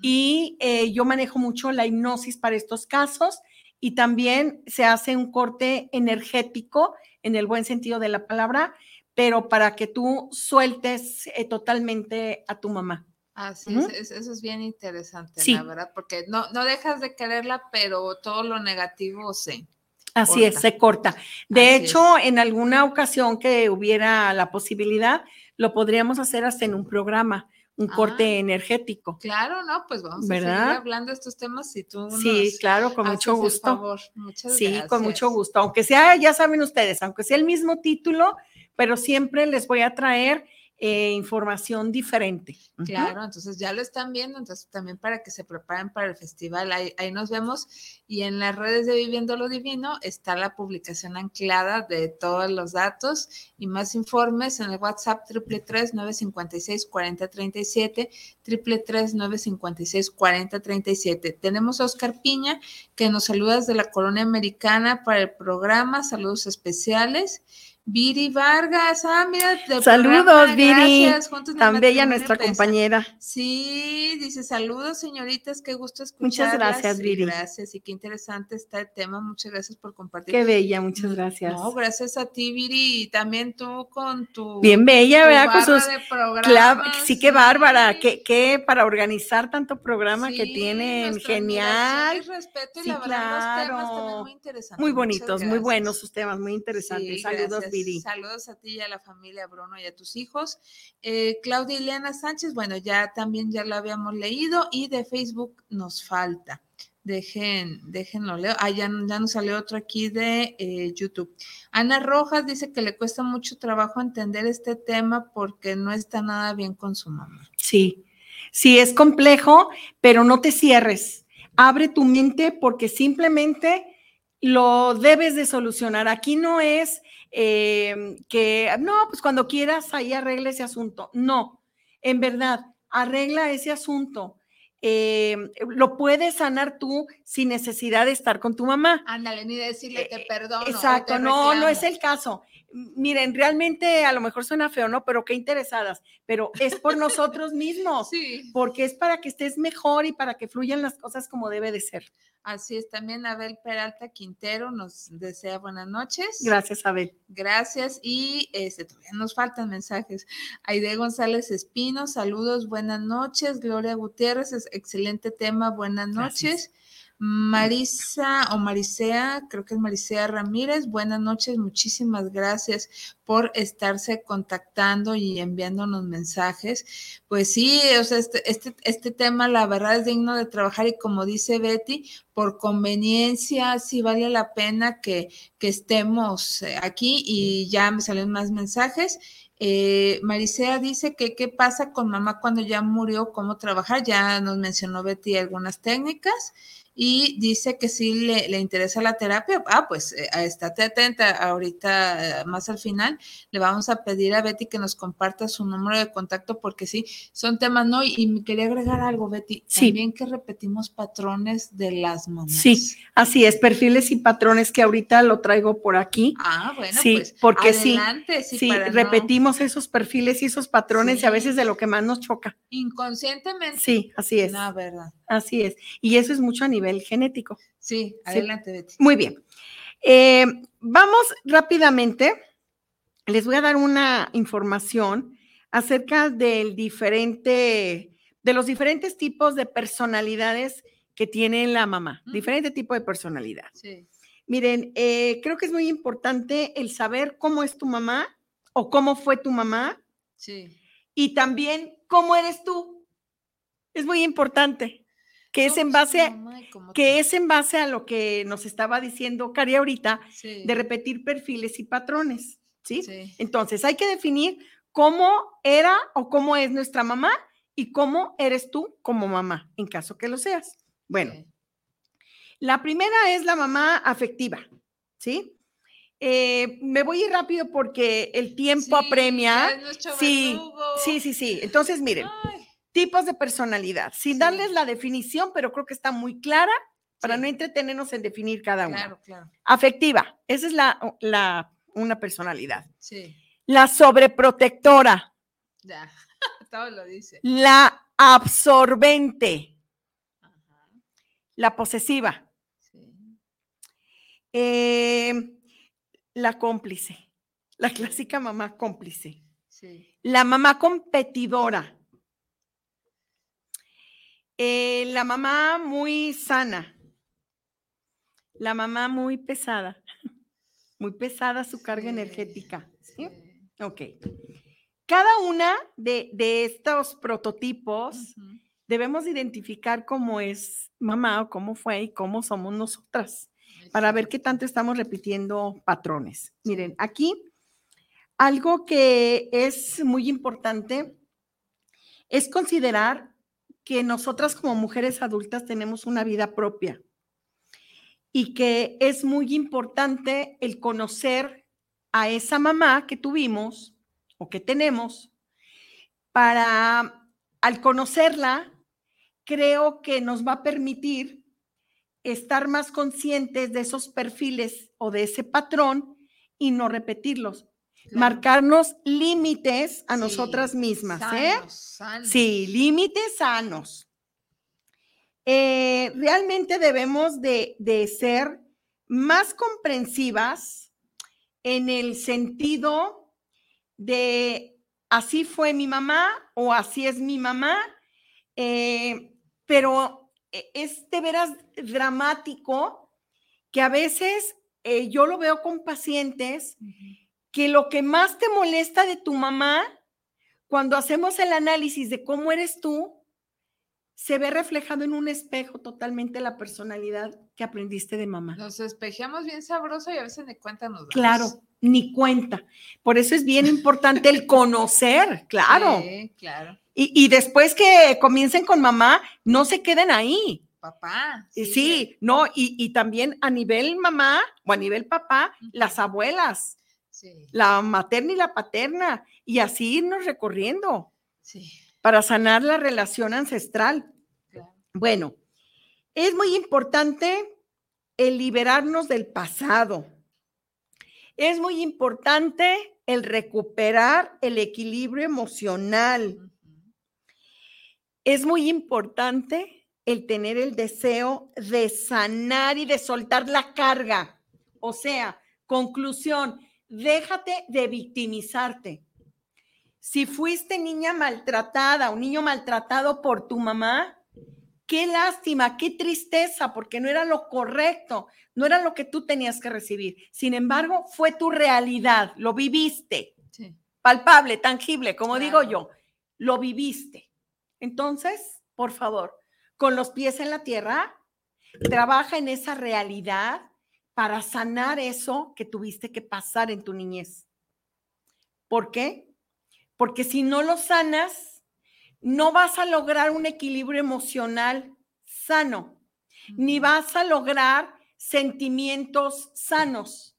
y eh, yo manejo mucho la hipnosis para estos casos y también se hace un corte energético en el buen sentido de la palabra, pero para que tú sueltes totalmente a tu mamá. Así es, eso es bien interesante, la verdad, porque no, no dejas de quererla, pero todo lo negativo sí. Así es, se corta. De hecho, en alguna ocasión que hubiera la posibilidad, lo podríamos hacer hasta en un programa, un corte ah. energético. Claro, no, pues vamos a seguir hablando de estos temas si tú Sí, claro, con mucho gusto. sí, con mucho gusto. Aunque sea, ya saben ustedes, aunque sea el mismo título, pero siempre les voy a traer eh, información diferente. Claro, entonces ya lo están viendo, entonces también para que se preparen para el festival, ahí, nos vemos y en las redes de Viviendo lo Divino está la publicación anclada de todos los datos y más informes en el WhatsApp triple tres nueve cincuenta y seis cuarenta treinta y siete triple tres nueve cincuenta y seis cuarenta treinta y siete. Tenemos a Oscar Piña que nos saluda desde la colonia americana para el programa, saludos especiales. Viri Vargas, ah, mira. Saludos, Viri. Tan bella nuestra compañera. Sí, dice saludos, señoritas, qué gusto escuchar. Muchas gracias, Viri. Gracias, y qué interesante está el tema. Muchas gracias por compartir. Qué bella, muchas gracias. No, gracias a ti, Viri, y también tú con tu. Bien bella, ¿verdad? Con sus. Claro, sí, qué bárbara, qué, para organizar tanto programa que tienen, genial. respeto y la verdad, los temas también muy interesantes. Muy bonitos, muy buenos sus temas, muy interesantes. saludos, Saludos a ti y a la familia Bruno y a tus hijos. Eh, Claudia Ileana Sánchez, bueno, ya también ya lo habíamos leído y de Facebook nos falta. Dejen, déjenlo leo. Ah, ya, nos salió otro aquí de eh, YouTube. Ana Rojas dice que le cuesta mucho trabajo entender este tema porque no está nada bien con su mamá. Sí, sí, es complejo, pero no te cierres. Abre tu mente porque simplemente lo debes de solucionar. Aquí no es eh, que, no, pues cuando quieras ahí arregla ese asunto. No, en verdad, arregla ese asunto. Eh, lo puedes sanar tú sin necesidad de estar con tu mamá. Ándale, ni decirle te eh, perdono. Exacto, no, no es el caso. Miren, realmente a lo mejor suena feo, ¿no? Pero qué interesadas, pero es por nosotros mismos, sí. porque es para que estés mejor y para que fluyan las cosas como debe de ser. Así es, también Abel Peralta Quintero nos desea buenas noches. Gracias, Abel. Gracias. Y este, todavía nos faltan mensajes. Aide González Espino, saludos, buenas noches. Gloria Gutiérrez, excelente tema, buenas noches. Marisa o Marisea, creo que es Marisea Ramírez, buenas noches, muchísimas gracias por estarse contactando y enviándonos mensajes. Pues sí, o sea, este, este, este tema la verdad es digno de trabajar y como dice Betty, por conveniencia sí vale la pena que, estemos eh, aquí y ya me salen más mensajes eh, dice que qué pasa con mamá cuando ya murió, cómo trabajar. Ya nos mencionó Betty algunas técnicas y dice que sí le, le interesa la terapia. Ah, pues eh, estate atenta ahorita, eh, más al final, le vamos a pedir a Betty que nos comparta su número de contacto porque sí, son temas, ¿no? Y, me quería agregar algo, Betty, sí. también que repetimos patrones de las mamás. Sí, así es, perfiles y patrones que ahorita lo traigo por aquí. Ah, bueno, sí, pues porque sí, sí, repetimos esos perfiles y esos patrones y a veces de lo que más nos choca. Inconscientemente. Sí, así es. La verdad. Así es. Y eso es mucho a nivel genético. Sí, adelante, Betty. Muy bien. Eh, vamos rápidamente. Les voy a dar una información acerca del diferente, de los diferentes tipos de personalidades que tiene la mamá, diferente tipo de personalidad. Sí. Miren, eh, creo que es muy importante el saber cómo es tu mamá o cómo fue tu mamá. Sí. Y también cómo eres tú. Es muy importante que es en base a, que es en base a lo que nos estaba diciendo Cari ahorita de repetir perfiles y patrones, ¿sí? Entonces, hay que definir cómo era o cómo es nuestra mamá y cómo eres tú como mamá, en caso que lo seas. Bueno, la primera es la mamá afectiva, ¿sí? Eh, me voy a ir rápido porque el tiempo apremia. Sí, sí, sí, sí. Entonces, miren, Tipos de personalidad, sin darles la definición, pero creo que está muy clara para no entretenernos en definir cada una. Claro, claro. Afectiva, esa es la, la una personalidad. Sí. La sobreprotectora. Ya, todo lo dice. La absorbente. Ajá. La posesiva. Sí. Eh, la cómplice. La clásica mamá cómplice. Sí. La mamá competidora. Eh, la mamá muy sana. La mamá muy pesada. Muy pesada su carga energética. ¿sí? Ok. Cada una de, estos prototipos debemos identificar cómo es mamá o cómo fue y cómo somos nosotras para ver qué tanto estamos repitiendo patrones. Miren, aquí algo que es muy importante es considerar que nosotras como mujeres adultas tenemos una vida propia y que es muy importante el conocer a esa mamá que tuvimos o que tenemos para, al conocerla, creo que nos va a permitir estar más conscientes de esos perfiles o de ese patrón y no repetirlos. Marcarnos límites a nosotras mismas, ¿eh? Sí, límites sanos. Eh, realmente debemos de, de ser más comprensivas en el sentido de así fue mi mamá o así es mi mamá, eh, pero es de veras dramático que a veces eh, yo lo veo con pacientes que lo que más te molesta de tu mamá, cuando hacemos el análisis de cómo eres tú, se ve reflejado en un espejo totalmente la personalidad que aprendiste de mamá. Nos espejamos bien sabroso y a veces ni cuenta nos damos. Claro, ni cuenta. Por eso es bien importante el conocer, claro. Sí, claro. Y, después que comiencen con mamá, no se queden ahí. Papá. Sí, sí no, y, y, también a nivel mamá o a nivel papá, las abuelas la materna y la paterna, y así irnos recorriendo para sanar la relación ancestral. Bueno, es muy importante el liberarnos del pasado. Es muy importante el recuperar el equilibrio emocional. Es muy importante el tener el deseo de sanar y de soltar la carga. O sea, conclusión, déjate de victimizarte. Si fuiste niña maltratada o niño maltratado por tu mamá, qué lástima, qué tristeza, porque no era lo correcto, no era lo que tú tenías que recibir. Sin embargo, fue tu realidad, lo viviste, palpable, tangible, como digo yo, lo viviste. Entonces, por favor, con los pies en la tierra, trabaja en esa realidad para sanar eso que tuviste que pasar en tu niñez. ¿Por qué? Porque si no lo sanas, no vas a lograr un equilibrio emocional sano, ni vas a lograr sentimientos sanos.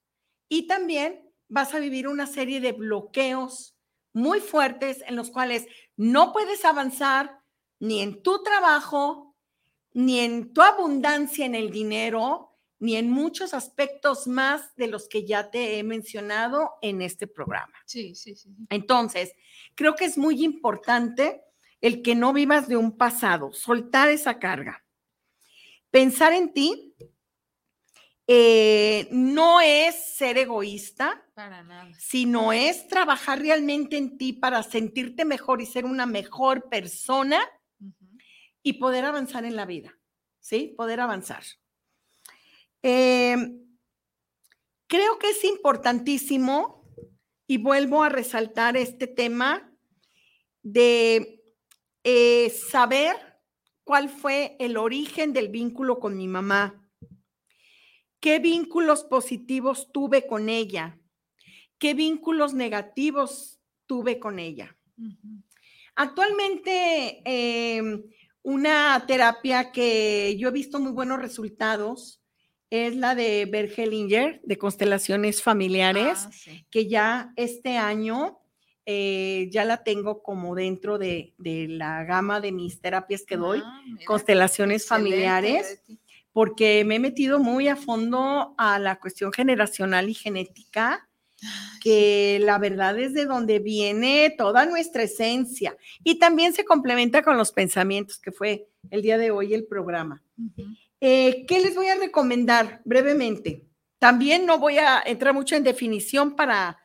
Y también vas a vivir una serie de bloqueos muy fuertes en los cuales no puedes avanzar ni en tu trabajo, ni en tu abundancia en el dinero, ni en muchos aspectos más de los que ya te he mencionado en este programa. Sí, sí, sí. Entonces, creo que es muy importante el que no vivas de un pasado, soltar esa carga. Pensar en ti eh, no es ser egoísta, para nada. sino es trabajar realmente en ti para sentirte mejor y ser una mejor persona y poder avanzar en la vida, ¿sí? Poder avanzar. Em, creo que es importantísimo, y vuelvo a resaltar este tema, de eh, saber cuál fue el origen del vínculo con mi mamá, qué vínculos positivos tuve con ella, qué vínculos negativos tuve con ella. Actualmente, em, una terapia que yo he visto muy buenos resultados es la de Bergelinger, de constelaciones familiares, Ah, sí. que ya este año eh, ya la tengo como dentro de, de la gama de mis terapias que doy, Ah, constelaciones familiares, porque me he metido muy a fondo a la cuestión generacional y genética, que la verdad es de donde viene toda nuestra esencia y también se complementa con los pensamientos, que fue el día de hoy el programa. Eh, ¿Qué les voy a recomendar brevemente? También no voy a entrar mucho en definición para,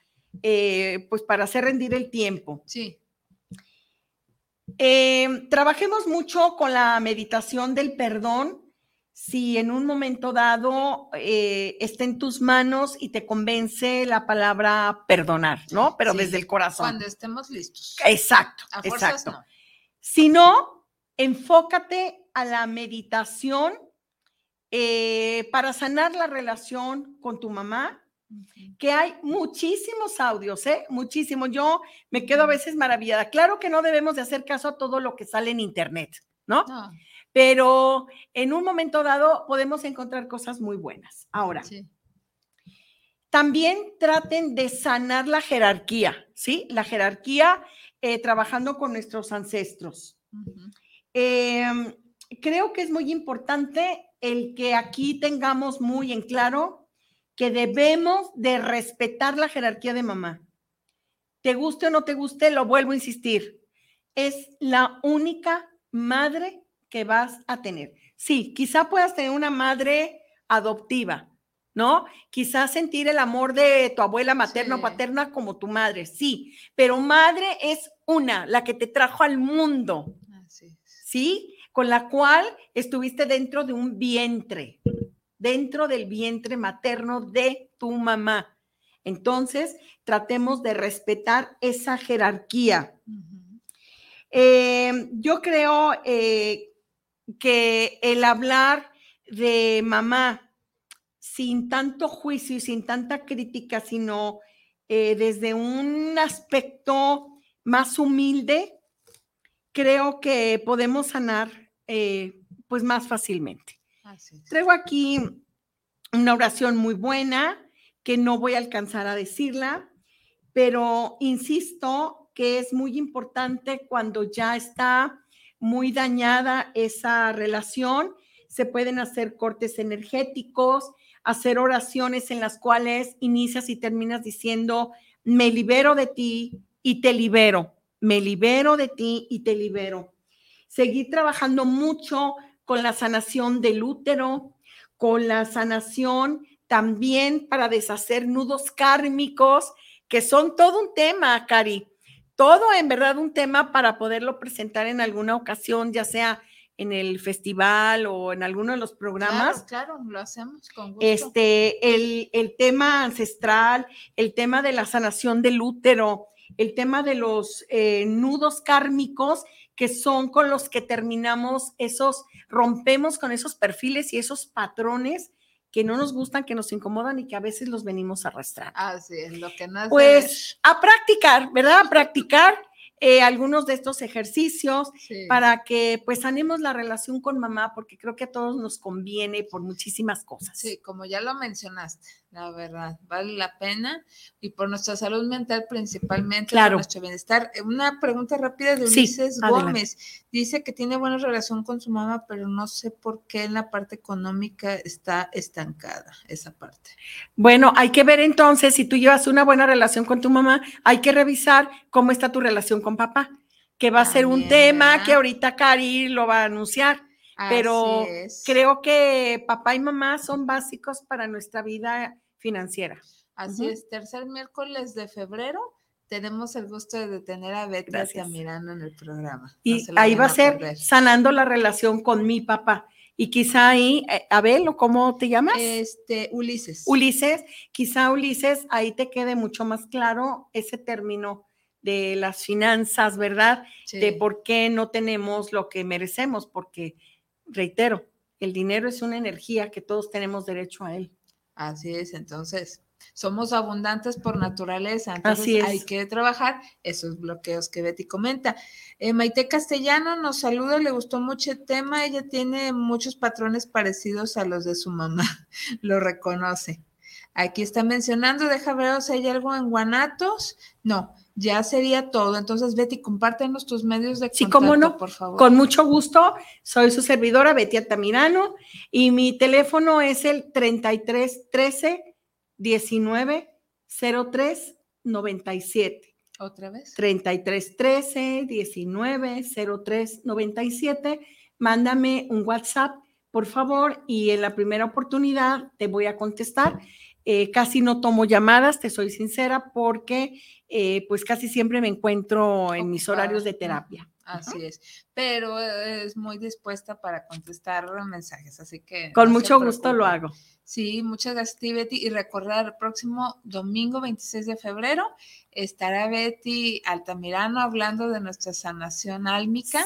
eh, pues para hacer rendir el tiempo. Sí, Eh, trabajemos mucho con la meditación del perdón. Si en un momento dado eh, está en tus manos y te convence la palabra perdonar, ¿no? Pero Sí, desde el corazón. cuando estemos listos. Exacto, A fuerzas exacto. no. Si no, enfócate a la meditación eh, para sanar la relación con tu mamá, que hay muchísimos audios, ¿eh? Muchísimos. Yo me quedo a veces maravillada. Claro que no debemos de hacer caso a todo lo que sale en internet, ¿no? No, Pero en un momento dado podemos encontrar cosas muy buenas. Ahora, sí. también traten de sanar la jerarquía, ¿sí? La jerarquía eh, trabajando con nuestros ancestros. Em, creo que es muy importante el que aquí tengamos muy en claro que debemos de respetar la jerarquía de mamá. Te guste o no te guste, lo vuelvo a insistir, es la única madre que vas a tener. Sí, quizá puedas tener una madre adoptiva, ¿no? Quizás sentir el amor de tu abuela materna o paterna como tu madre, sí, pero madre es una, la que te trajo al mundo. Así es. ¿sí? Con la cual estuviste dentro de un vientre, dentro del vientre materno de tu mamá. Entonces, tratemos de respetar esa jerarquía. Eh, yo creo eh, que el hablar de mamá sin tanto juicio y sin tanta crítica, sino eh, desde un aspecto más humilde, creo que podemos sanar eh, pues más fácilmente. Traigo aquí una oración muy buena que no voy a alcanzar a decirla, pero insisto que es muy importante cuando ya está muy dañada esa relación. Se pueden hacer cortes energéticos, hacer oraciones en las cuales inicias y terminas diciendo, me libero de ti y te libero, me libero de ti y te libero. Seguir trabajando mucho con la sanación del útero, con la sanación también para deshacer nudos kármicos, que son todo un tema, Cari. Todo en verdad un tema para poderlo presentar en alguna ocasión, ya sea en el festival o en alguno de los programas. Claro, claro, lo hacemos con gusto. Este, el, el tema ancestral, el tema de la sanación del útero, el tema de los eh, nudos kármicos que son con los que terminamos esos, rompemos con esos perfiles y esos patrones que no nos gustan, que nos incomodan y que a veces los venimos arrastrando. Así es, lo que nos Pues a practicar, ¿verdad? A practicar eh, algunos de estos ejercicios Sí. para que pues sanemos la relación con mamá, porque creo que a todos nos conviene por muchísimas cosas. Sí, como ya lo mencionaste, la verdad, vale la pena y por nuestra salud mental principalmente, Claro. por nuestro bienestar. Eh, Una pregunta rápida de Ulises. Gómez. Dice que tiene buena relación con su mamá, pero no sé por qué en la parte económica está estancada esa parte. Bueno, hay que ver entonces si tú llevas una buena relación con tu mamá, hay que revisar cómo está tu relación con papá, que va a ser un tema ¿verdad? que ahorita Cari lo va a anunciar. Pero. Creo que papá y mamá son básicos para nuestra vida financiera. Así es, tercer miércoles de febrero tenemos el gusto de tener a Betty. Altamirano en el programa. Y ahí va a ser sanando la relación con mi papá. Y quizá ahí, eh, Abel, ¿o cómo te llamas? Este, Ulises. Ulises, quizá Ulises, ahí te quede mucho más claro ese término de las finanzas, ¿verdad? Sí. De por qué no tenemos lo que merecemos, porque, reitero, el dinero es una energía que todos tenemos derecho a él. Así es, entonces somos abundantes por naturaleza, entonces Así es. hay que trabajar esos bloqueos que Betty comenta. Eh, Maite Castellano nos saluda, le gustó mucho el tema, ella tiene muchos patrones parecidos a los de su mamá, lo reconoce. Aquí está mencionando, deja ver si hay algo en Guanatos. No, ya sería todo. Entonces, Betty, compártenos tus medios de Sí, contacto, cómo no. por favor. Con mucho gusto, soy su servidora Betty Altamirano y mi teléfono es el 33 13 19 03 97. Otra vez. 33 13 19 03 97. Mándame un WhatsApp, por favor, y en la primera oportunidad te voy a contestar. Eh, casi no tomo llamadas, te soy sincera, porque eh, pues casi siempre me encuentro en mis horarios de terapia. Así es, pero eh, es muy dispuesta para contestar mensajes, así que... Con no mucho gusto lo hago. Sí, muchas gracias, a ti, Betty. Y recordar, el próximo domingo 26 de febrero estará Betty Altamirano hablando de nuestra sanación álmica.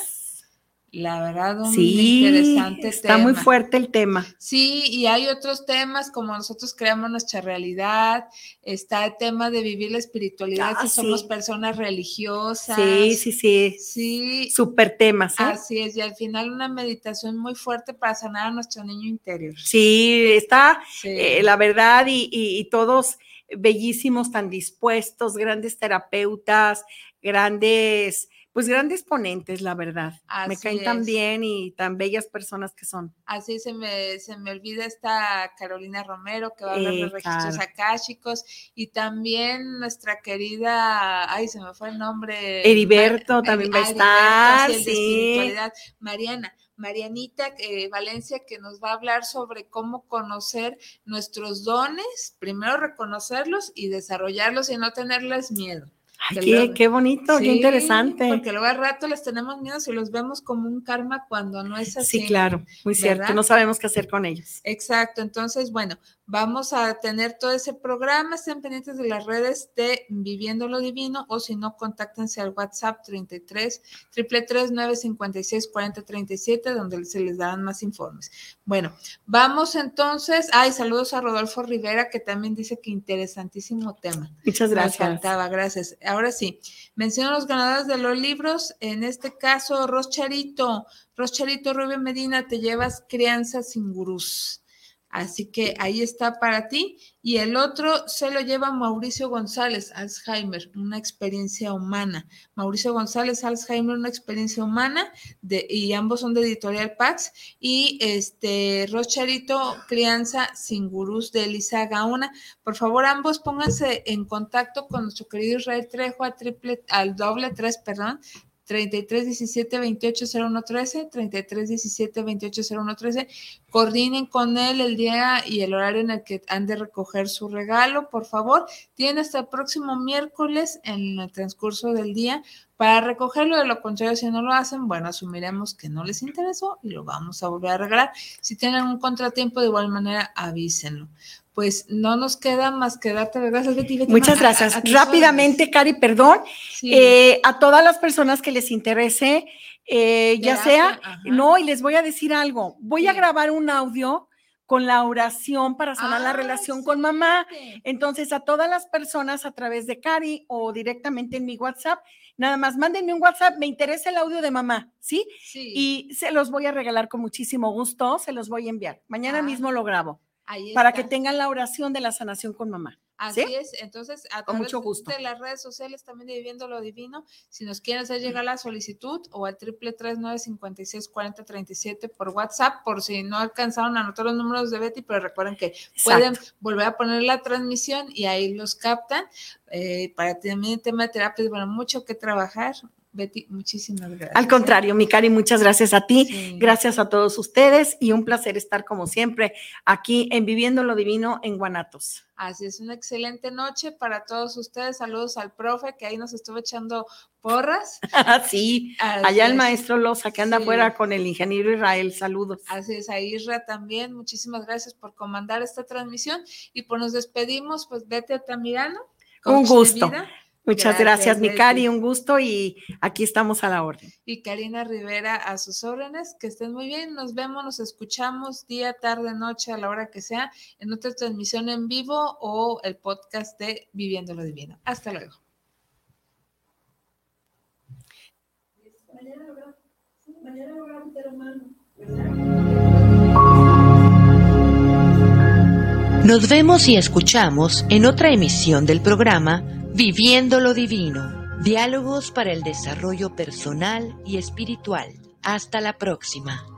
La verdad, un Sí, interesante está muy tema. fuerte el tema. Sí, y hay otros temas como nosotros creamos nuestra realidad, está el tema de vivir la espiritualidad, Ah, si somos personas religiosas. Sí, sí, sí. Sí, Súper temas. ¿eh? así es, y al final una meditación muy fuerte para sanar a nuestro niño interior. Sí, está Sí. eh, la verdad y, y- y todos bellísimos, tan dispuestos, grandes terapeutas, grandes, pues grandes ponentes, la verdad. Me Así caen tan bien y tan bellas personas que son. Así se me, se me olvida esta Carolina Romero que va a hablar de Eh, registros claro. akáshicos y también nuestra querida, ay, se me fue el nombre. Heriberto también va a Heriberto, estar, sí, de. Mariana. Marianita eh, Valencia que nos va a hablar sobre cómo conocer nuestros dones, primero reconocerlos y desarrollarlos y no tenerles miedo. Ay, qué, bonito, qué interesante. Porque luego al rato les tenemos miedo si los vemos como un karma cuando no es así. Sí, claro, muy cierto. No sabemos qué hacer con ellos. Exacto, entonces, bueno, vamos a tener todo ese programa, estén pendientes de las redes de Viviendo lo Divino o si no, contáctense al WhatsApp 33 333 956 4037 donde se les darán más informes. Bueno, vamos entonces, ay, saludos a Rodolfo Rivera que también dice que interesantísimo tema. Muchas Me gracias. faltaba, gracias. Ahora sí, menciono los ganadores de los libros. En este caso, Roscharito, Roscharito Rubio Medina, te llevas Crianza sin gurús. Así que ahí está para ti. Y el otro se lo lleva Mauricio González, Alzheimer, una experiencia humana. Mauricio González, Alzheimer, una experiencia humana, de, y ambos son de Editorial Pax. Y este Rocharito, Crianza sin gurús de Elisa Gaona. Por favor, ambos pónganse en contacto con nuestro querido Israel Trejo a triple, al doble tres, perdón, 33 17 28 01 13, 33 17 28 01 13. Coordinen con él el día y el horario en el que han de recoger su regalo, por favor. Tienen hasta el próximo miércoles en el transcurso del día para recogerlo. De lo contrario, si no lo hacen, bueno, asumiremos que no les interesó y lo vamos a volver a regalar. Si tienen un contratiempo, de igual manera, avísenlo pues no nos queda más que darte las gracias, Betty. Muchas gracias. Rápidamente, Cari, perdón, eh, a todas las personas que les interese, eh, ya sea, no, y les voy a decir algo, voy a grabar un audio con la oración para sanar la ah, relación con mamá. Entonces, a todas las personas a través de Cari o directamente en mi WhatsApp, nada más mándenme un WhatsApp, me interesa el audio de mamá, ¿sí? Sí. Y se los voy a regalar con muchísimo gusto, se los voy a enviar. Mañana ah. mismo lo grabo para que tengan la oración de la sanación con mamá. Así es, entonces a través mucho gusto. de las redes sociales también de Viviendo lo Divino, si nos quieren hacer llegar la solicitud o al triple tres nueve cincuenta y seis cuarenta treinta y siete por WhatsApp, por si no alcanzaron a anotar los números de Betty, pero recuerden que pueden volver a poner la transmisión y ahí los captan. Eh, para también el tema de terapia, bueno, mucho que trabajar, Betty, muchísimas gracias. Al contrario, mi Cari, muchas gracias a ti, gracias a todos ustedes y un placer estar como siempre aquí en Viviendo lo Divino en Guanatos. Así es, una excelente noche para todos ustedes. Saludos al profe que ahí nos estuvo echando porras. sí, allá el maestro Loza que anda afuera con el ingeniero Israel. Saludos. Así es, a Isra también. Muchísimas gracias por comandar esta transmisión y pues nos despedimos. Pues vete a Tamirano. Un gusto. Muchas gracias, mi Cari, un gusto y aquí estamos a la orden. Y Karina Rivera a sus órdenes, que estén muy bien, nos vemos, nos escuchamos día, tarde, noche, a la hora que sea, en otra transmisión en vivo o el podcast de Viviendo lo Divino. Hasta luego. Nos vemos y escuchamos en otra emisión del programa Viviendo lo Divino, diálogos para el desarrollo personal y espiritual. Hasta la próxima.